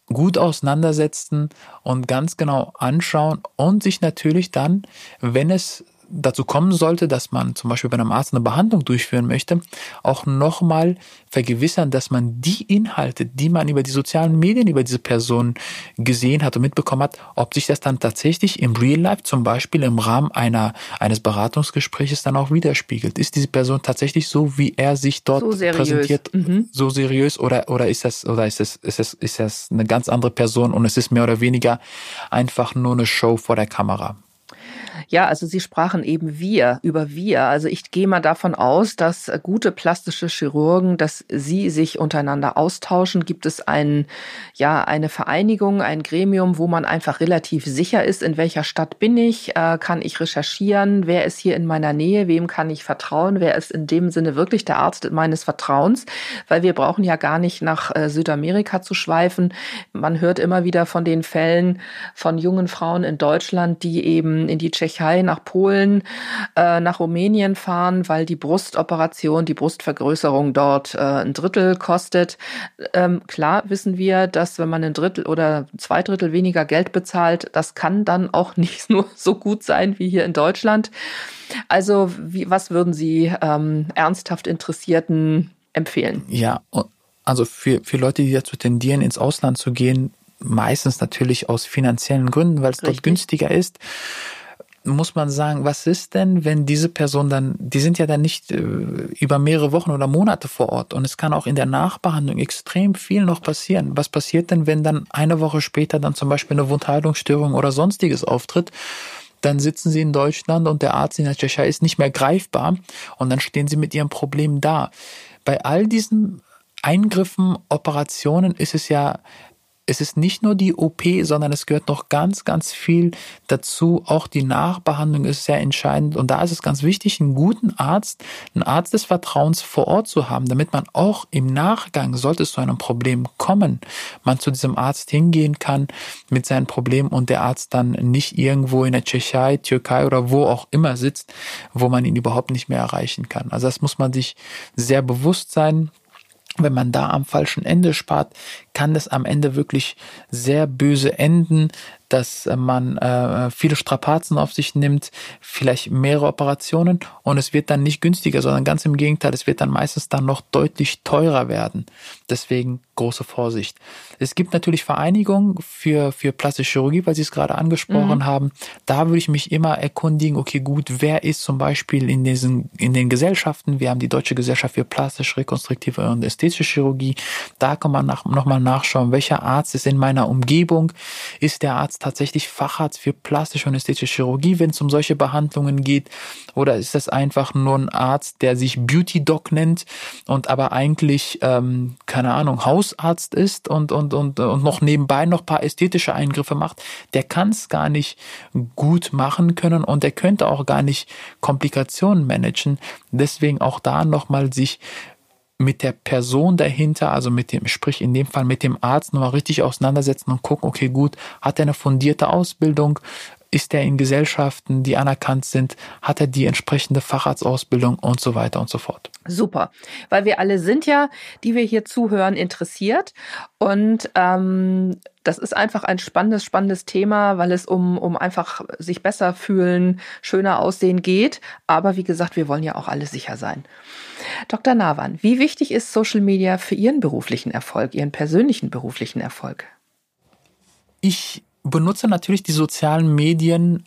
gut auseinandersetzen und ganz genau anschauen und sich natürlich dann, wenn es dazu kommen sollte, dass man zum Beispiel bei einem Arzt eine Behandlung durchführen möchte, auch nochmal vergewissern, dass man die Inhalte, die man über die sozialen Medien über diese Person gesehen hat und mitbekommen hat, ob sich das dann tatsächlich im Real Life, zum Beispiel im Rahmen einer, eines Beratungsgespräches dann auch widerspiegelt. Ist diese Person tatsächlich so, wie er sich dort so präsentiert, mhm. so seriös oder, oder ist das, oder ist das, ist das, ist das eine ganz andere Person und es ist mehr oder weniger einfach nur eine Show vor der Kamera? Ja, also Sie sprachen eben wir, über wir. Also ich gehe mal davon aus, dass gute plastische Chirurgen, dass sie sich untereinander austauschen. Gibt es ein, ja, eine Vereinigung, ein Gremium, wo man einfach relativ sicher ist, in welcher Stadt bin ich, äh, kann ich recherchieren, wer ist hier in meiner Nähe, wem kann ich vertrauen, wer ist in dem Sinne wirklich der Arzt meines Vertrauens, weil wir brauchen ja gar nicht nach äh, Südamerika zu schweifen. Man hört immer wieder von den Fällen von jungen Frauen in Deutschland, die eben in die Tschechien Tschechei, nach Polen, äh, nach Rumänien fahren, weil die Brustoperation, die Brustvergrößerung dort äh, ein Drittel kostet. Ähm, klar wissen wir, dass wenn man ein Drittel oder zwei Drittel weniger Geld bezahlt, das kann dann auch nicht nur so gut sein wie hier in Deutschland. Also wie, was würden Sie ähm, ernsthaft Interessierten empfehlen? Ja, also für, für Leute, die dazu tendieren, ins Ausland zu gehen, meistens natürlich aus finanziellen Gründen, weil es dort günstiger ist muss man sagen, was ist denn, wenn diese Person dann, die sind ja dann nicht äh, über mehrere Wochen oder Monate vor Ort und es kann auch in der Nachbehandlung extrem viel noch passieren. Was passiert denn, wenn dann eine Woche später dann zum Beispiel eine Wundheilungsstörung oder sonstiges auftritt? dann sitzen sie in Deutschland und der Arzt in der Tschechei ist nicht mehr greifbar und dann stehen sie mit ihrem Problem da. Bei all diesen Eingriffen, Operationen ist es ja es ist nicht nur die OP, sondern es gehört noch ganz, ganz viel dazu. Auch die Nachbehandlung ist sehr entscheidend. Und da ist es ganz wichtig, einen guten Arzt, einen Arzt des Vertrauens vor Ort zu haben, damit man auch im Nachgang, sollte es zu einem Problem kommen, man zu diesem Arzt hingehen kann mit seinem Problem und der Arzt dann nicht irgendwo in der Tschechei, Türkei oder wo auch immer sitzt, wo man ihn überhaupt nicht mehr erreichen kann. Also das muss man sich sehr bewusst sein wenn man da am falschen Ende spart, kann das am Ende wirklich sehr böse enden dass man äh, viele Strapazen auf sich nimmt, vielleicht mehrere Operationen und es wird dann nicht günstiger, sondern ganz im Gegenteil, es wird dann meistens dann noch deutlich teurer werden. Deswegen große Vorsicht. Es gibt natürlich Vereinigungen für, für plastische Chirurgie, weil Sie es gerade angesprochen mhm. haben. Da würde ich mich immer erkundigen, okay, gut, wer ist zum Beispiel in diesen, in den Gesellschaften? Wir haben die Deutsche Gesellschaft für plastische, rekonstruktive und ästhetische Chirurgie. Da kann man nach, nochmal nachschauen, welcher Arzt ist in meiner Umgebung? Ist der Arzt tatsächlich Facharzt für plastische und ästhetische Chirurgie, wenn es um solche Behandlungen geht? Oder ist das einfach nur ein Arzt, der sich Beauty Doc nennt und aber eigentlich, ähm, keine Ahnung, Hausarzt ist und, und, und, und noch nebenbei noch paar ästhetische Eingriffe macht? Der kann es gar nicht gut machen können und der könnte auch gar nicht Komplikationen managen. Deswegen auch da nochmal sich mit der Person dahinter, also mit dem, sprich in dem Fall mit dem Arzt nochmal richtig auseinandersetzen und gucken, okay, gut, hat er eine fundierte Ausbildung? Ist er in Gesellschaften, die anerkannt sind? Hat er die entsprechende Facharztausbildung und so weiter und so fort? Super, weil wir alle sind ja, die wir hier zuhören, interessiert. Und ähm, das ist einfach ein spannendes, spannendes Thema, weil es um, um einfach sich besser fühlen, schöner aussehen geht. Aber wie gesagt, wir wollen ja auch alle sicher sein. Dr. Nawan, wie wichtig ist Social Media für Ihren beruflichen Erfolg, Ihren persönlichen beruflichen Erfolg? Ich benutze natürlich die sozialen Medien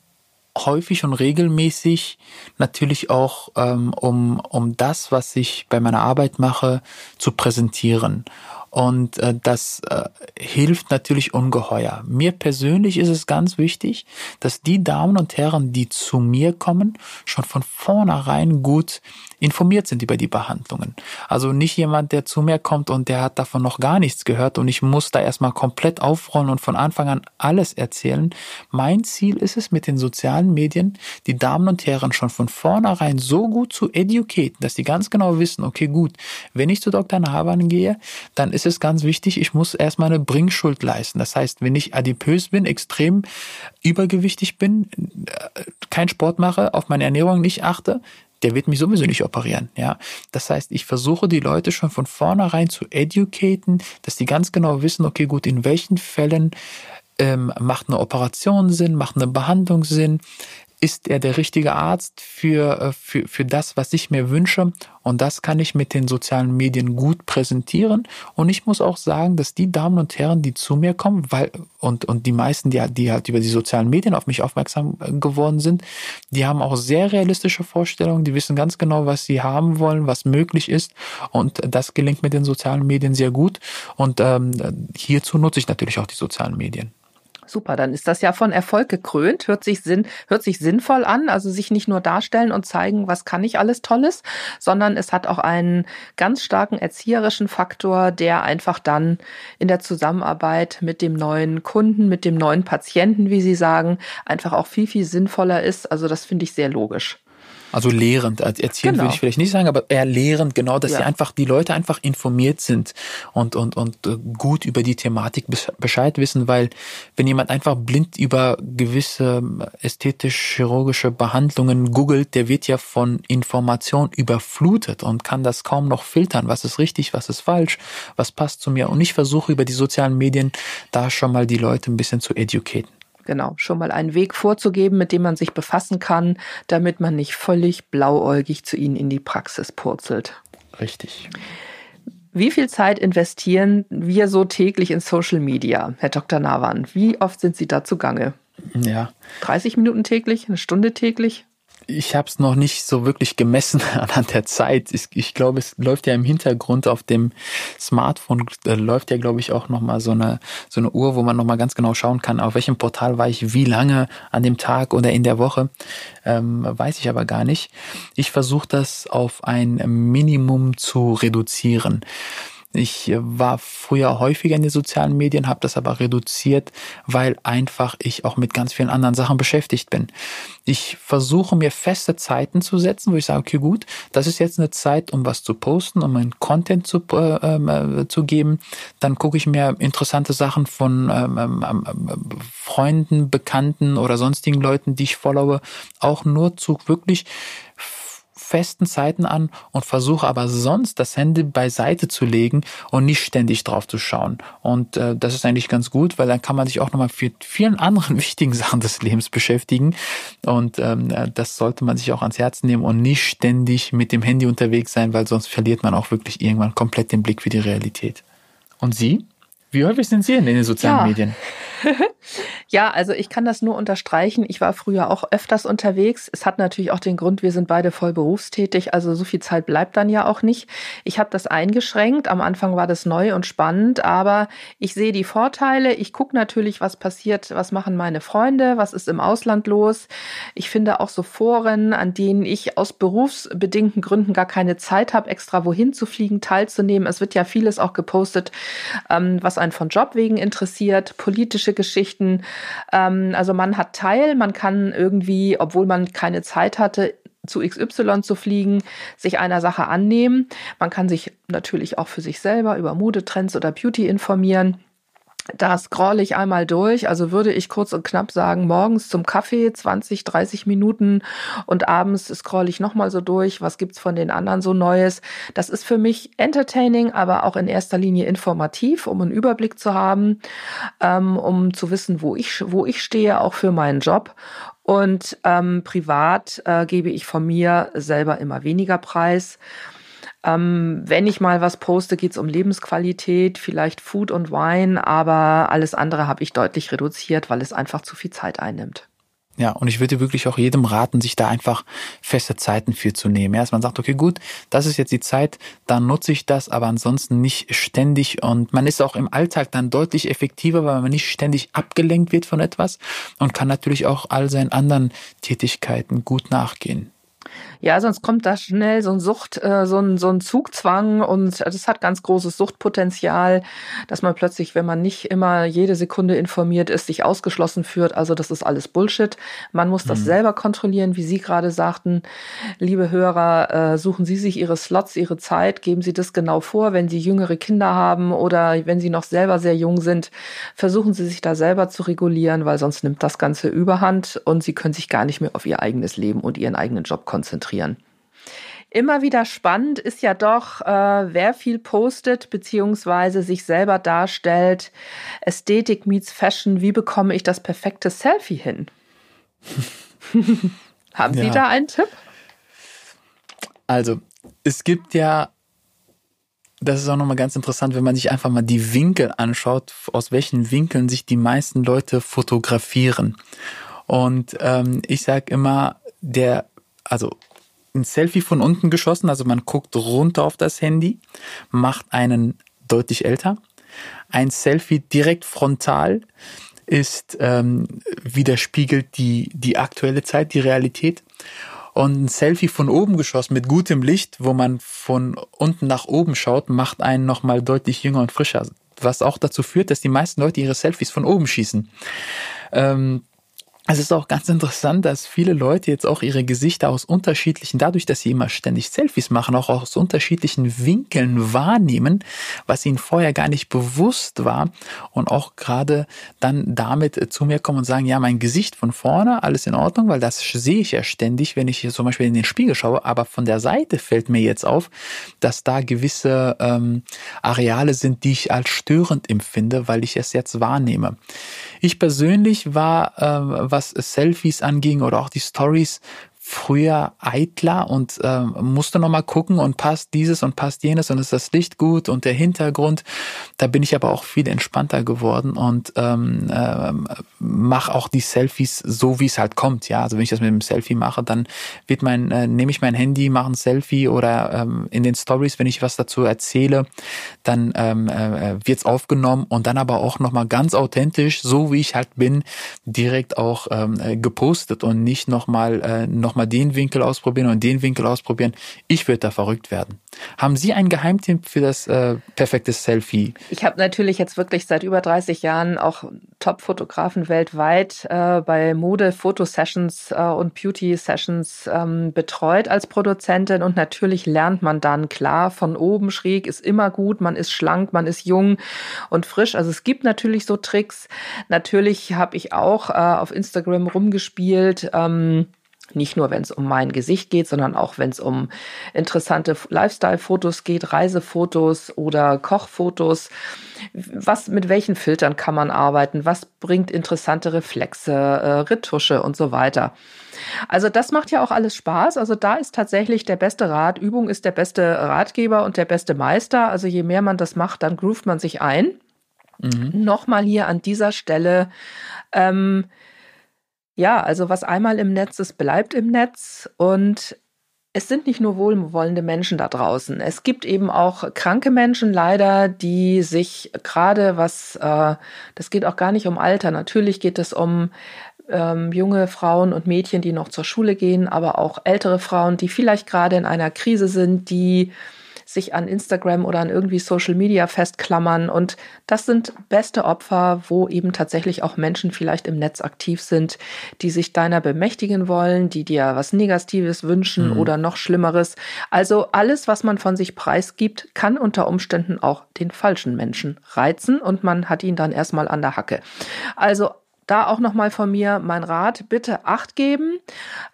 häufig und regelmäßig natürlich auch, ähm, um, um das, was ich bei meiner Arbeit mache, zu präsentieren. Und äh, das äh, hilft natürlich ungeheuer. Mir persönlich ist es ganz wichtig, dass die Damen und Herren, die zu mir kommen, schon von vornherein gut informiert sind über die Behandlungen. Also nicht jemand, der zu mir kommt und der hat davon noch gar nichts gehört und ich muss da erstmal komplett aufrollen und von Anfang an alles erzählen. Mein Ziel ist es, mit den sozialen Medien die Damen und Herren schon von vornherein so gut zu educaten, dass die ganz genau wissen, okay, gut, wenn ich zu Dr. Nahaban gehe, dann ist es ganz wichtig, ich muss erstmal eine Bringschuld leisten. Das heißt, wenn ich adipös bin, extrem übergewichtig bin, äh, kein Sport mache, auf meine Ernährung nicht achte, der wird mich sowieso nicht operieren, ja. Das heißt, ich versuche die Leute schon von vornherein zu educaten, dass die ganz genau wissen, okay, gut, in welchen Fällen ähm, macht eine Operation Sinn, macht eine Behandlung Sinn, ist er der richtige Arzt für, äh, für, für das, was ich mir wünsche. Und das kann ich mit den sozialen Medien gut präsentieren. Und ich muss auch sagen, dass die Damen und Herren, die zu mir kommen, weil, und, und die meisten, die, die halt über die sozialen Medien auf mich aufmerksam äh, geworden sind, die haben auch sehr realistische Vorstellungen. Die wissen ganz genau, was sie haben wollen, was möglich ist. Und das gelingt mit den sozialen Medien sehr gut. Und ähm, hierzu nutze ich natürlich auch die sozialen Medien. Super, dann ist das ja von Erfolg gekrönt, hört sich, sinn, hört sich sinnvoll an, also sich nicht nur darstellen und zeigen, was kann ich alles Tolles, sondern es hat auch einen ganz starken erzieherischen Faktor, der einfach dann in der Zusammenarbeit mit dem neuen Kunden, mit dem neuen Patienten, wie Sie sagen, einfach auch viel, viel sinnvoller ist. Also das finde ich sehr logisch. Also lehrend, erziehen genau. würde ich vielleicht nicht sagen, aber eher lehrend, genau, dass ja. sie einfach, die Leute einfach informiert sind und, und, und äh, gut über die Thematik Bescheid wissen, weil wenn jemand einfach blind über gewisse ähm, ästhetisch-chirurgische Behandlungen googelt, der wird ja von Information überflutet und kann das kaum noch filtern, was ist richtig, was ist falsch, was passt zu mir. Und ich versuche über die sozialen Medien da schon mal die Leute ein bisschen zu educaten. Genau, schon mal einen Weg vorzugeben, mit dem man sich befassen kann, damit man nicht völlig blauäugig zu Ihnen in die Praxis purzelt. Richtig. Wie viel Zeit investieren wir so täglich in Social Media, Herr Dr. Nawan? Wie oft sind Sie da zugange? Ja. 30 Minuten täglich, eine Stunde täglich? Ich habe es noch nicht so wirklich gemessen anhand der Zeit. Ich, ich glaube, es läuft ja im Hintergrund auf dem Smartphone äh, läuft ja, glaube ich, auch noch mal so eine so eine Uhr, wo man noch mal ganz genau schauen kann, auf welchem Portal war ich, wie lange an dem Tag oder in der Woche. Ähm, weiß ich aber gar nicht. Ich versuche das auf ein Minimum zu reduzieren. Ich war früher häufiger in den sozialen Medien, habe das aber reduziert, weil einfach ich auch mit ganz vielen anderen Sachen beschäftigt bin. Ich versuche mir feste Zeiten zu setzen, wo ich sage, okay, gut, das ist jetzt eine Zeit, um was zu posten, um meinen Content zu, äh, ähm, äh, zu geben. Dann gucke ich mir interessante Sachen von ähm, ähm, Freunden, Bekannten oder sonstigen Leuten, die ich followe, auch nur zu wirklich festen Zeiten an und versuche aber sonst das Handy beiseite zu legen und nicht ständig drauf zu schauen. Und äh, das ist eigentlich ganz gut, weil dann kann man sich auch nochmal für vielen anderen wichtigen Sachen des Lebens beschäftigen. Und ähm, äh, das sollte man sich auch ans Herz nehmen und nicht ständig mit dem Handy unterwegs sein, weil sonst verliert man auch wirklich irgendwann komplett den Blick für die Realität. Und Sie? Wie häufig sind Sie in den sozialen ja. Medien? ja, also ich kann das nur unterstreichen. Ich war früher auch öfters unterwegs. Es hat natürlich auch den Grund, wir sind beide voll berufstätig, also so viel Zeit bleibt dann ja auch nicht. Ich habe das eingeschränkt. Am Anfang war das neu und spannend, aber ich sehe die Vorteile. Ich gucke natürlich, was passiert, was machen meine Freunde, was ist im Ausland los. Ich finde auch so Foren, an denen ich aus berufsbedingten Gründen gar keine Zeit habe, extra wohin zu fliegen, teilzunehmen. Es wird ja vieles auch gepostet, ähm, was einen von Job wegen interessiert, politische Geschichten. Ähm, also man hat Teil, man kann irgendwie, obwohl man keine Zeit hatte, zu XY zu fliegen, sich einer Sache annehmen. Man kann sich natürlich auch für sich selber über Modetrends oder Beauty informieren. Da scroll ich einmal durch, also würde ich kurz und knapp sagen, morgens zum Kaffee 20, 30 Minuten und abends scroll ich nochmal so durch, was gibt's von den anderen so Neues. Das ist für mich entertaining, aber auch in erster Linie informativ, um einen Überblick zu haben, ähm, um zu wissen, wo ich, wo ich stehe, auch für meinen Job. Und ähm, privat äh, gebe ich von mir selber immer weniger Preis. Ähm, wenn ich mal was poste, geht es um Lebensqualität, vielleicht Food und Wine, aber alles andere habe ich deutlich reduziert, weil es einfach zu viel Zeit einnimmt. Ja, und ich würde wirklich auch jedem raten, sich da einfach feste Zeiten für zu nehmen. Erst man sagt, okay, gut, das ist jetzt die Zeit, dann nutze ich das, aber ansonsten nicht ständig und man ist auch im Alltag dann deutlich effektiver, weil man nicht ständig abgelenkt wird von etwas und kann natürlich auch all seinen anderen Tätigkeiten gut nachgehen. Ja, sonst kommt da schnell so ein Sucht, äh, so ein, so ein Zugzwang und das hat ganz großes Suchtpotenzial, dass man plötzlich, wenn man nicht immer jede Sekunde informiert ist, sich ausgeschlossen führt. Also das ist alles Bullshit. Man muss das mhm. selber kontrollieren, wie Sie gerade sagten. Liebe Hörer, äh, suchen Sie sich Ihre Slots, Ihre Zeit, geben Sie das genau vor, wenn Sie jüngere Kinder haben oder wenn Sie noch selber sehr jung sind, versuchen Sie sich da selber zu regulieren, weil sonst nimmt das Ganze überhand und Sie können sich gar nicht mehr auf Ihr eigenes Leben und Ihren eigenen Job konzentrieren konzentrieren. Immer wieder spannend ist ja doch, äh, wer viel postet beziehungsweise sich selber darstellt. Ästhetik meets Fashion. Wie bekomme ich das perfekte Selfie hin? Haben ja. Sie da einen Tipp? Also, es gibt ja, das ist auch nochmal ganz interessant, wenn man sich einfach mal die Winkel anschaut, aus welchen Winkeln sich die meisten Leute fotografieren. Und ähm, ich sage immer, der, also ein Selfie von unten geschossen, also man guckt runter auf das Handy, macht einen deutlich älter. Ein Selfie direkt frontal ist ähm, widerspiegelt die die aktuelle Zeit, die Realität. Und ein Selfie von oben geschossen mit gutem Licht, wo man von unten nach oben schaut, macht einen nochmal deutlich jünger und frischer. Was auch dazu führt, dass die meisten Leute ihre Selfies von oben schießen. Ähm, es ist auch ganz interessant, dass viele Leute jetzt auch ihre Gesichter aus unterschiedlichen, dadurch, dass sie immer ständig Selfies machen, auch aus unterschiedlichen Winkeln wahrnehmen, was ihnen vorher gar nicht bewusst war und auch gerade dann damit zu mir kommen und sagen, ja, mein Gesicht von vorne, alles in Ordnung, weil das sehe ich ja ständig, wenn ich hier zum Beispiel in den Spiegel schaue, aber von der Seite fällt mir jetzt auf, dass da gewisse ähm, Areale sind, die ich als störend empfinde, weil ich es jetzt wahrnehme. Ich persönlich war, äh, was Selfies anging oder auch die Stories früher eitler und äh, musste nochmal gucken und passt dieses und passt jenes und ist das Licht gut und der Hintergrund. Da bin ich aber auch viel entspannter geworden und ähm, äh, mache auch die Selfies so, wie es halt kommt. Ja, also wenn ich das mit dem Selfie mache, dann wird mein, äh, nehme ich mein Handy, mache ein Selfie oder ähm, in den Stories, wenn ich was dazu erzähle, dann ähm, äh, wird es aufgenommen und dann aber auch nochmal ganz authentisch, so wie ich halt bin, direkt auch ähm, äh, gepostet und nicht nochmal äh, noch mal den Winkel ausprobieren und den Winkel ausprobieren. Ich würde da verrückt werden. Haben Sie einen Geheimtipp für das äh, perfekte Selfie? Ich habe natürlich jetzt wirklich seit über 30 Jahren auch Top-Fotografen weltweit äh, bei Mode-Fotosessions äh, und Beauty-Sessions ähm, betreut als Produzentin und natürlich lernt man dann klar von oben schräg ist immer gut, man ist schlank, man ist jung und frisch. Also es gibt natürlich so Tricks. Natürlich habe ich auch äh, auf Instagram rumgespielt. Ähm, nicht nur, wenn es um mein Gesicht geht, sondern auch, wenn es um interessante Lifestyle-Fotos geht, Reisefotos oder Kochfotos. Was, mit welchen Filtern kann man arbeiten? Was bringt interessante Reflexe, äh, Retusche und so weiter? Also das macht ja auch alles Spaß. Also da ist tatsächlich der beste Rat. Übung ist der beste Ratgeber und der beste Meister. Also je mehr man das macht, dann groovt man sich ein. Mhm. Nochmal hier an dieser Stelle. Ähm, ja, also was einmal im Netz ist, bleibt im Netz und es sind nicht nur wohlwollende Menschen da draußen. Es gibt eben auch kranke Menschen leider, die sich gerade was, äh, das geht auch gar nicht um Alter. Natürlich geht es um ähm, junge Frauen und Mädchen, die noch zur Schule gehen, aber auch ältere Frauen, die vielleicht gerade in einer Krise sind, die sich an Instagram oder an irgendwie Social Media festklammern. Und das sind beste Opfer, wo eben tatsächlich auch Menschen vielleicht im Netz aktiv sind, die sich deiner bemächtigen wollen, die dir was Negatives wünschen mhm. oder noch Schlimmeres. Also alles, was man von sich preisgibt, kann unter Umständen auch den falschen Menschen reizen und man hat ihn dann erstmal an der Hacke. Also da auch nochmal von mir mein Rat, bitte Acht geben,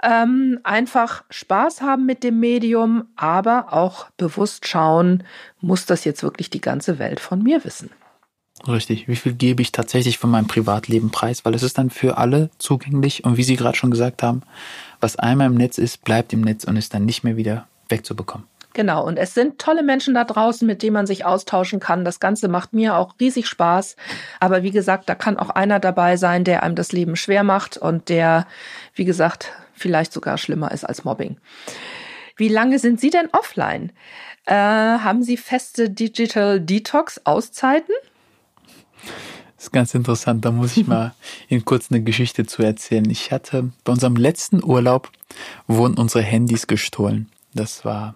ähm, einfach Spaß haben mit dem Medium, aber auch bewusst schauen, muss das jetzt wirklich die ganze Welt von mir wissen. Richtig. Wie viel gebe ich tatsächlich von meinem Privatleben preis? Weil es ist dann für alle zugänglich und wie Sie gerade schon gesagt haben, was einmal im Netz ist, bleibt im Netz und ist dann nicht mehr wieder wegzubekommen. Genau, und es sind tolle Menschen da draußen, mit denen man sich austauschen kann. Das Ganze macht mir auch riesig Spaß. Aber wie gesagt, da kann auch einer dabei sein, der einem das Leben schwer macht und der, wie gesagt, vielleicht sogar schlimmer ist als Mobbing. Wie lange sind Sie denn offline? Äh, haben Sie feste Digital Detox Auszeiten? Das ist ganz interessant. Da muss ich mal Ihnen kurz eine Geschichte zu erzählen. Ich hatte bei unserem letzten Urlaub wurden unsere Handys gestohlen. Das war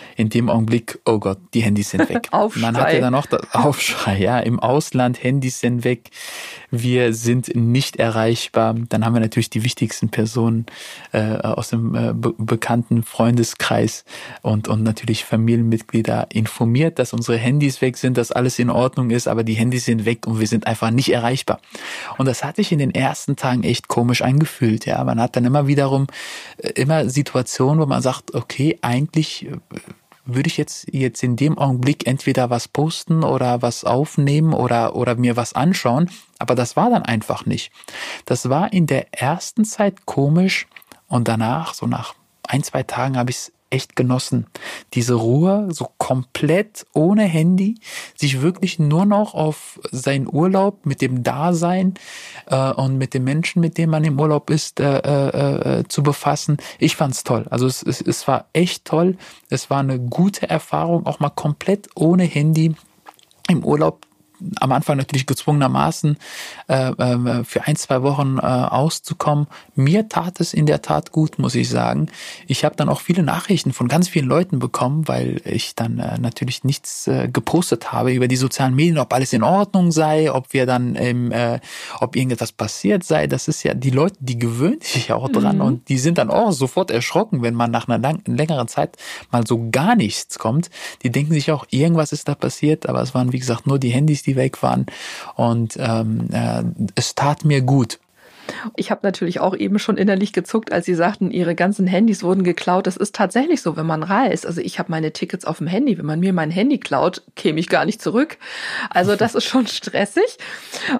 in dem Augenblick, oh Gott, die Handys sind weg. Aufschrei. Man hatte dann noch das Aufschrei, ja, im Ausland, Handys sind weg, wir sind nicht erreichbar. Dann haben wir natürlich die wichtigsten Personen äh, aus dem äh, be bekannten Freundeskreis und, und natürlich Familienmitglieder informiert, dass unsere Handys weg sind, dass alles in Ordnung ist, aber die Handys sind weg und wir sind einfach nicht erreichbar. Und das hat sich in den ersten Tagen echt komisch angefühlt, ja. Man hat dann immer wiederum äh, immer Situationen, wo man sagt, okay, eigentlich äh, würde ich jetzt, jetzt in dem Augenblick entweder was posten oder was aufnehmen oder, oder mir was anschauen. Aber das war dann einfach nicht. Das war in der ersten Zeit komisch und danach, so nach ein, zwei Tagen, habe ich es echt genossen. Diese Ruhe, so komplett ohne Handy, sich wirklich nur noch auf seinen Urlaub mit dem Dasein äh, und mit den Menschen, mit denen man im Urlaub ist, äh, äh, äh, zu befassen. Ich fand's toll. Also es, es, es war echt toll. Es war eine gute Erfahrung, auch mal komplett ohne Handy im Urlaub am Anfang natürlich gezwungenermaßen äh, äh, für ein, zwei Wochen äh, auszukommen. Mir tat es in der Tat gut, muss ich sagen. Ich habe dann auch viele Nachrichten von ganz vielen Leuten bekommen, weil ich dann äh, natürlich nichts äh, gepostet habe über die sozialen Medien, ob alles in Ordnung sei, ob wir dann, ähm, äh, ob irgendetwas passiert sei. Das ist ja, die Leute, die gewöhnen sich auch dran mhm. und die sind dann auch sofort erschrocken, wenn man nach einer lang, längeren Zeit mal so gar nichts kommt. Die denken sich auch, irgendwas ist da passiert, aber es waren, wie gesagt, nur die Handys, die die weg waren. Und ähm, äh, es tat mir gut. Ich habe natürlich auch eben schon innerlich gezuckt, als Sie sagten, Ihre ganzen Handys wurden geklaut. Das ist tatsächlich so, wenn man reist. Also ich habe meine Tickets auf dem Handy. Wenn man mir mein Handy klaut, käme ich gar nicht zurück. Also das ist schon stressig.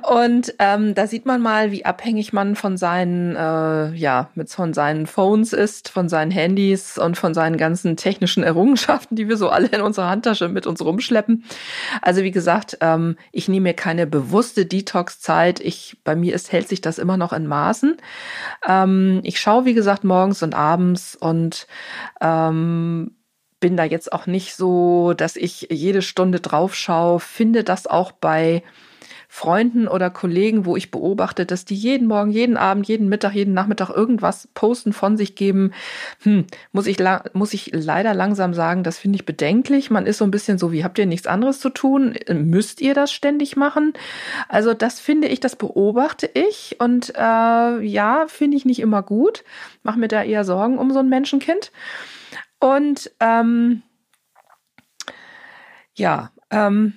Und ähm, da sieht man mal, wie abhängig man von seinen, äh, ja, mit von seinen Phones ist, von seinen Handys und von seinen ganzen technischen Errungenschaften, die wir so alle in unserer Handtasche mit uns rumschleppen. Also wie gesagt, ähm, ich nehme mir keine bewusste Detox-Zeit. Ich, bei mir ist, hält sich das immer noch in Maßen. Ähm, ich schaue, wie gesagt, morgens und abends und ähm, bin da jetzt auch nicht so, dass ich jede Stunde drauf schaue. Finde das auch bei Freunden oder Kollegen, wo ich beobachte, dass die jeden Morgen, jeden Abend, jeden Mittag, jeden Nachmittag irgendwas posten, von sich geben, hm, muss ich, muss ich leider langsam sagen, das finde ich bedenklich. Man ist so ein bisschen so, wie habt ihr nichts anderes zu tun? Müsst ihr das ständig machen? Also das finde ich, das beobachte ich und äh, ja, finde ich nicht immer gut. Mach mir da eher Sorgen um so ein Menschenkind. Und ähm, ja, ähm,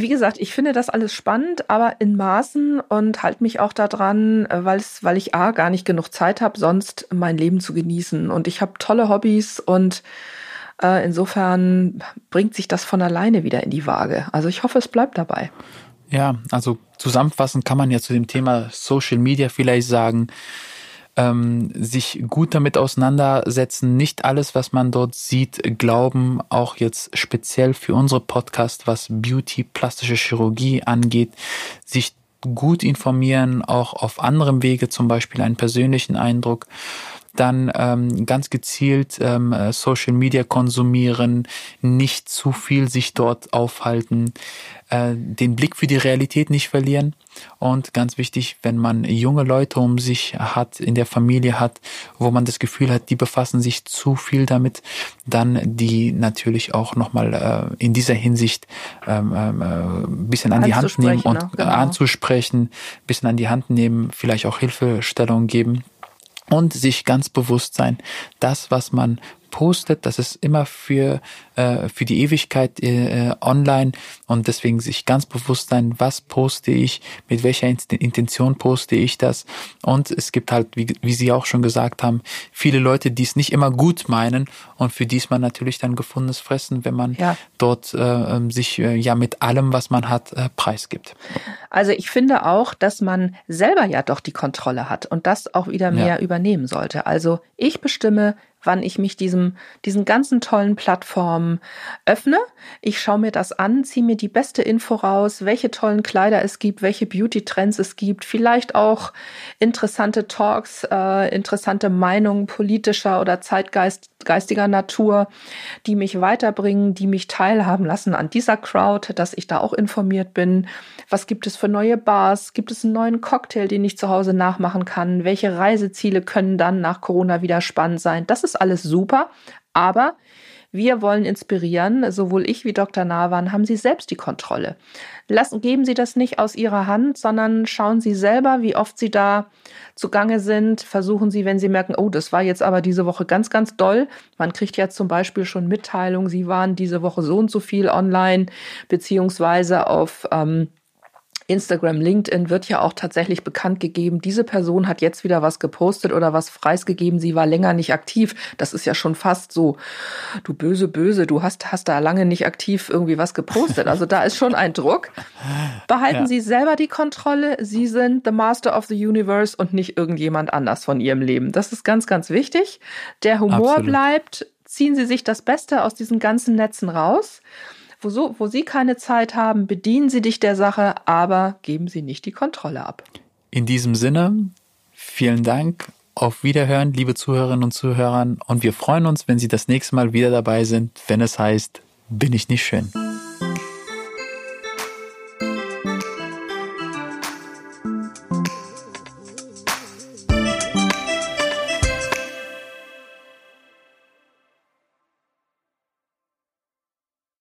wie gesagt, ich finde das alles spannend, aber in Maßen und halte mich auch daran, äh, weil ich A, gar nicht genug Zeit habe, sonst mein Leben zu genießen. Und ich habe tolle Hobbys und äh, insofern bringt sich das von alleine wieder in die Waage. Also ich hoffe, es bleibt dabei. Ja, also zusammenfassend kann man ja zu dem Thema Social Media vielleicht sagen, ähm, sich gut damit auseinandersetzen, nicht alles, was man dort sieht, glauben, auch jetzt speziell für unsere Podcast, was Beauty, plastische Chirurgie angeht, sich gut informieren, auch auf anderem Wege, zum Beispiel einen persönlichen Eindruck dann ähm, ganz gezielt ähm, Social Media konsumieren, nicht zu viel sich dort aufhalten, äh, den Blick für die Realität nicht verlieren und ganz wichtig, wenn man junge Leute um sich hat, in der Familie hat, wo man das Gefühl hat, die befassen sich zu viel damit, dann die natürlich auch nochmal äh, in dieser Hinsicht ähm, ähm, äh, bisschen an die Hand nehmen und genau. anzusprechen, bisschen an die Hand nehmen, vielleicht auch Hilfestellung geben und sich ganz bewusst sein, das, was man postet, das ist immer für, äh, für die Ewigkeit äh, online und deswegen sich ganz bewusst sein, was poste ich, mit welcher Intention poste ich das und es gibt halt, wie, wie Sie auch schon gesagt haben, viele Leute, die es nicht immer gut meinen und für die ist man natürlich dann gefundenes Fressen, wenn man ja. dort äh, ähm, sich äh, ja mit allem, was man hat, äh, preisgibt. Also ich finde auch, dass man selber ja doch die Kontrolle hat und das auch wieder mehr ja. übernehmen sollte. Also ich bestimme, wann ich mich diesem, diesen ganzen tollen Plattformen öffne. Ich schaue mir das an, ziehe mir die beste Info raus, welche tollen Kleider es gibt, welche Beauty-Trends es gibt, vielleicht auch interessante Talks, äh, interessante Meinungen politischer oder zeitgeistiger Natur, die mich weiterbringen, die mich teilhaben lassen an dieser Crowd, dass ich da auch informiert bin. Was gibt es für neue Bars? Gibt es einen neuen Cocktail, den ich zu Hause nachmachen kann? Welche Reiseziele können dann nach Corona wieder spannend sein? Das ist alles super, aber wir wollen inspirieren. Sowohl ich wie Dr. Nawan haben Sie selbst die Kontrolle. Lassen, geben Sie das nicht aus Ihrer Hand, sondern schauen Sie selber, wie oft Sie da zugange sind. Versuchen Sie, wenn Sie merken, oh, das war jetzt aber diese Woche ganz, ganz doll. Man kriegt ja zum Beispiel schon Mitteilungen, Sie waren diese Woche so und so viel online, beziehungsweise auf ähm, Instagram, LinkedIn wird ja auch tatsächlich bekannt gegeben, diese Person hat jetzt wieder was gepostet oder was preisgegeben, sie war länger nicht aktiv. Das ist ja schon fast so, du böse, böse, du hast, hast da lange nicht aktiv irgendwie was gepostet. Also da ist schon ein Druck. Behalten ja. Sie selber die Kontrolle. Sie sind the Master of the Universe und nicht irgendjemand anders von Ihrem Leben. Das ist ganz, ganz wichtig. Der Humor Absolut. bleibt. Ziehen Sie sich das Beste aus diesen ganzen Netzen raus. Wo, so, wo Sie keine Zeit haben, bedienen Sie dich der Sache, aber geben Sie nicht die Kontrolle ab. In diesem Sinne, vielen Dank. Auf Wiederhören, liebe Zuhörerinnen und Zuhörer. Und wir freuen uns, wenn Sie das nächste Mal wieder dabei sind, wenn es heißt, bin ich nicht schön.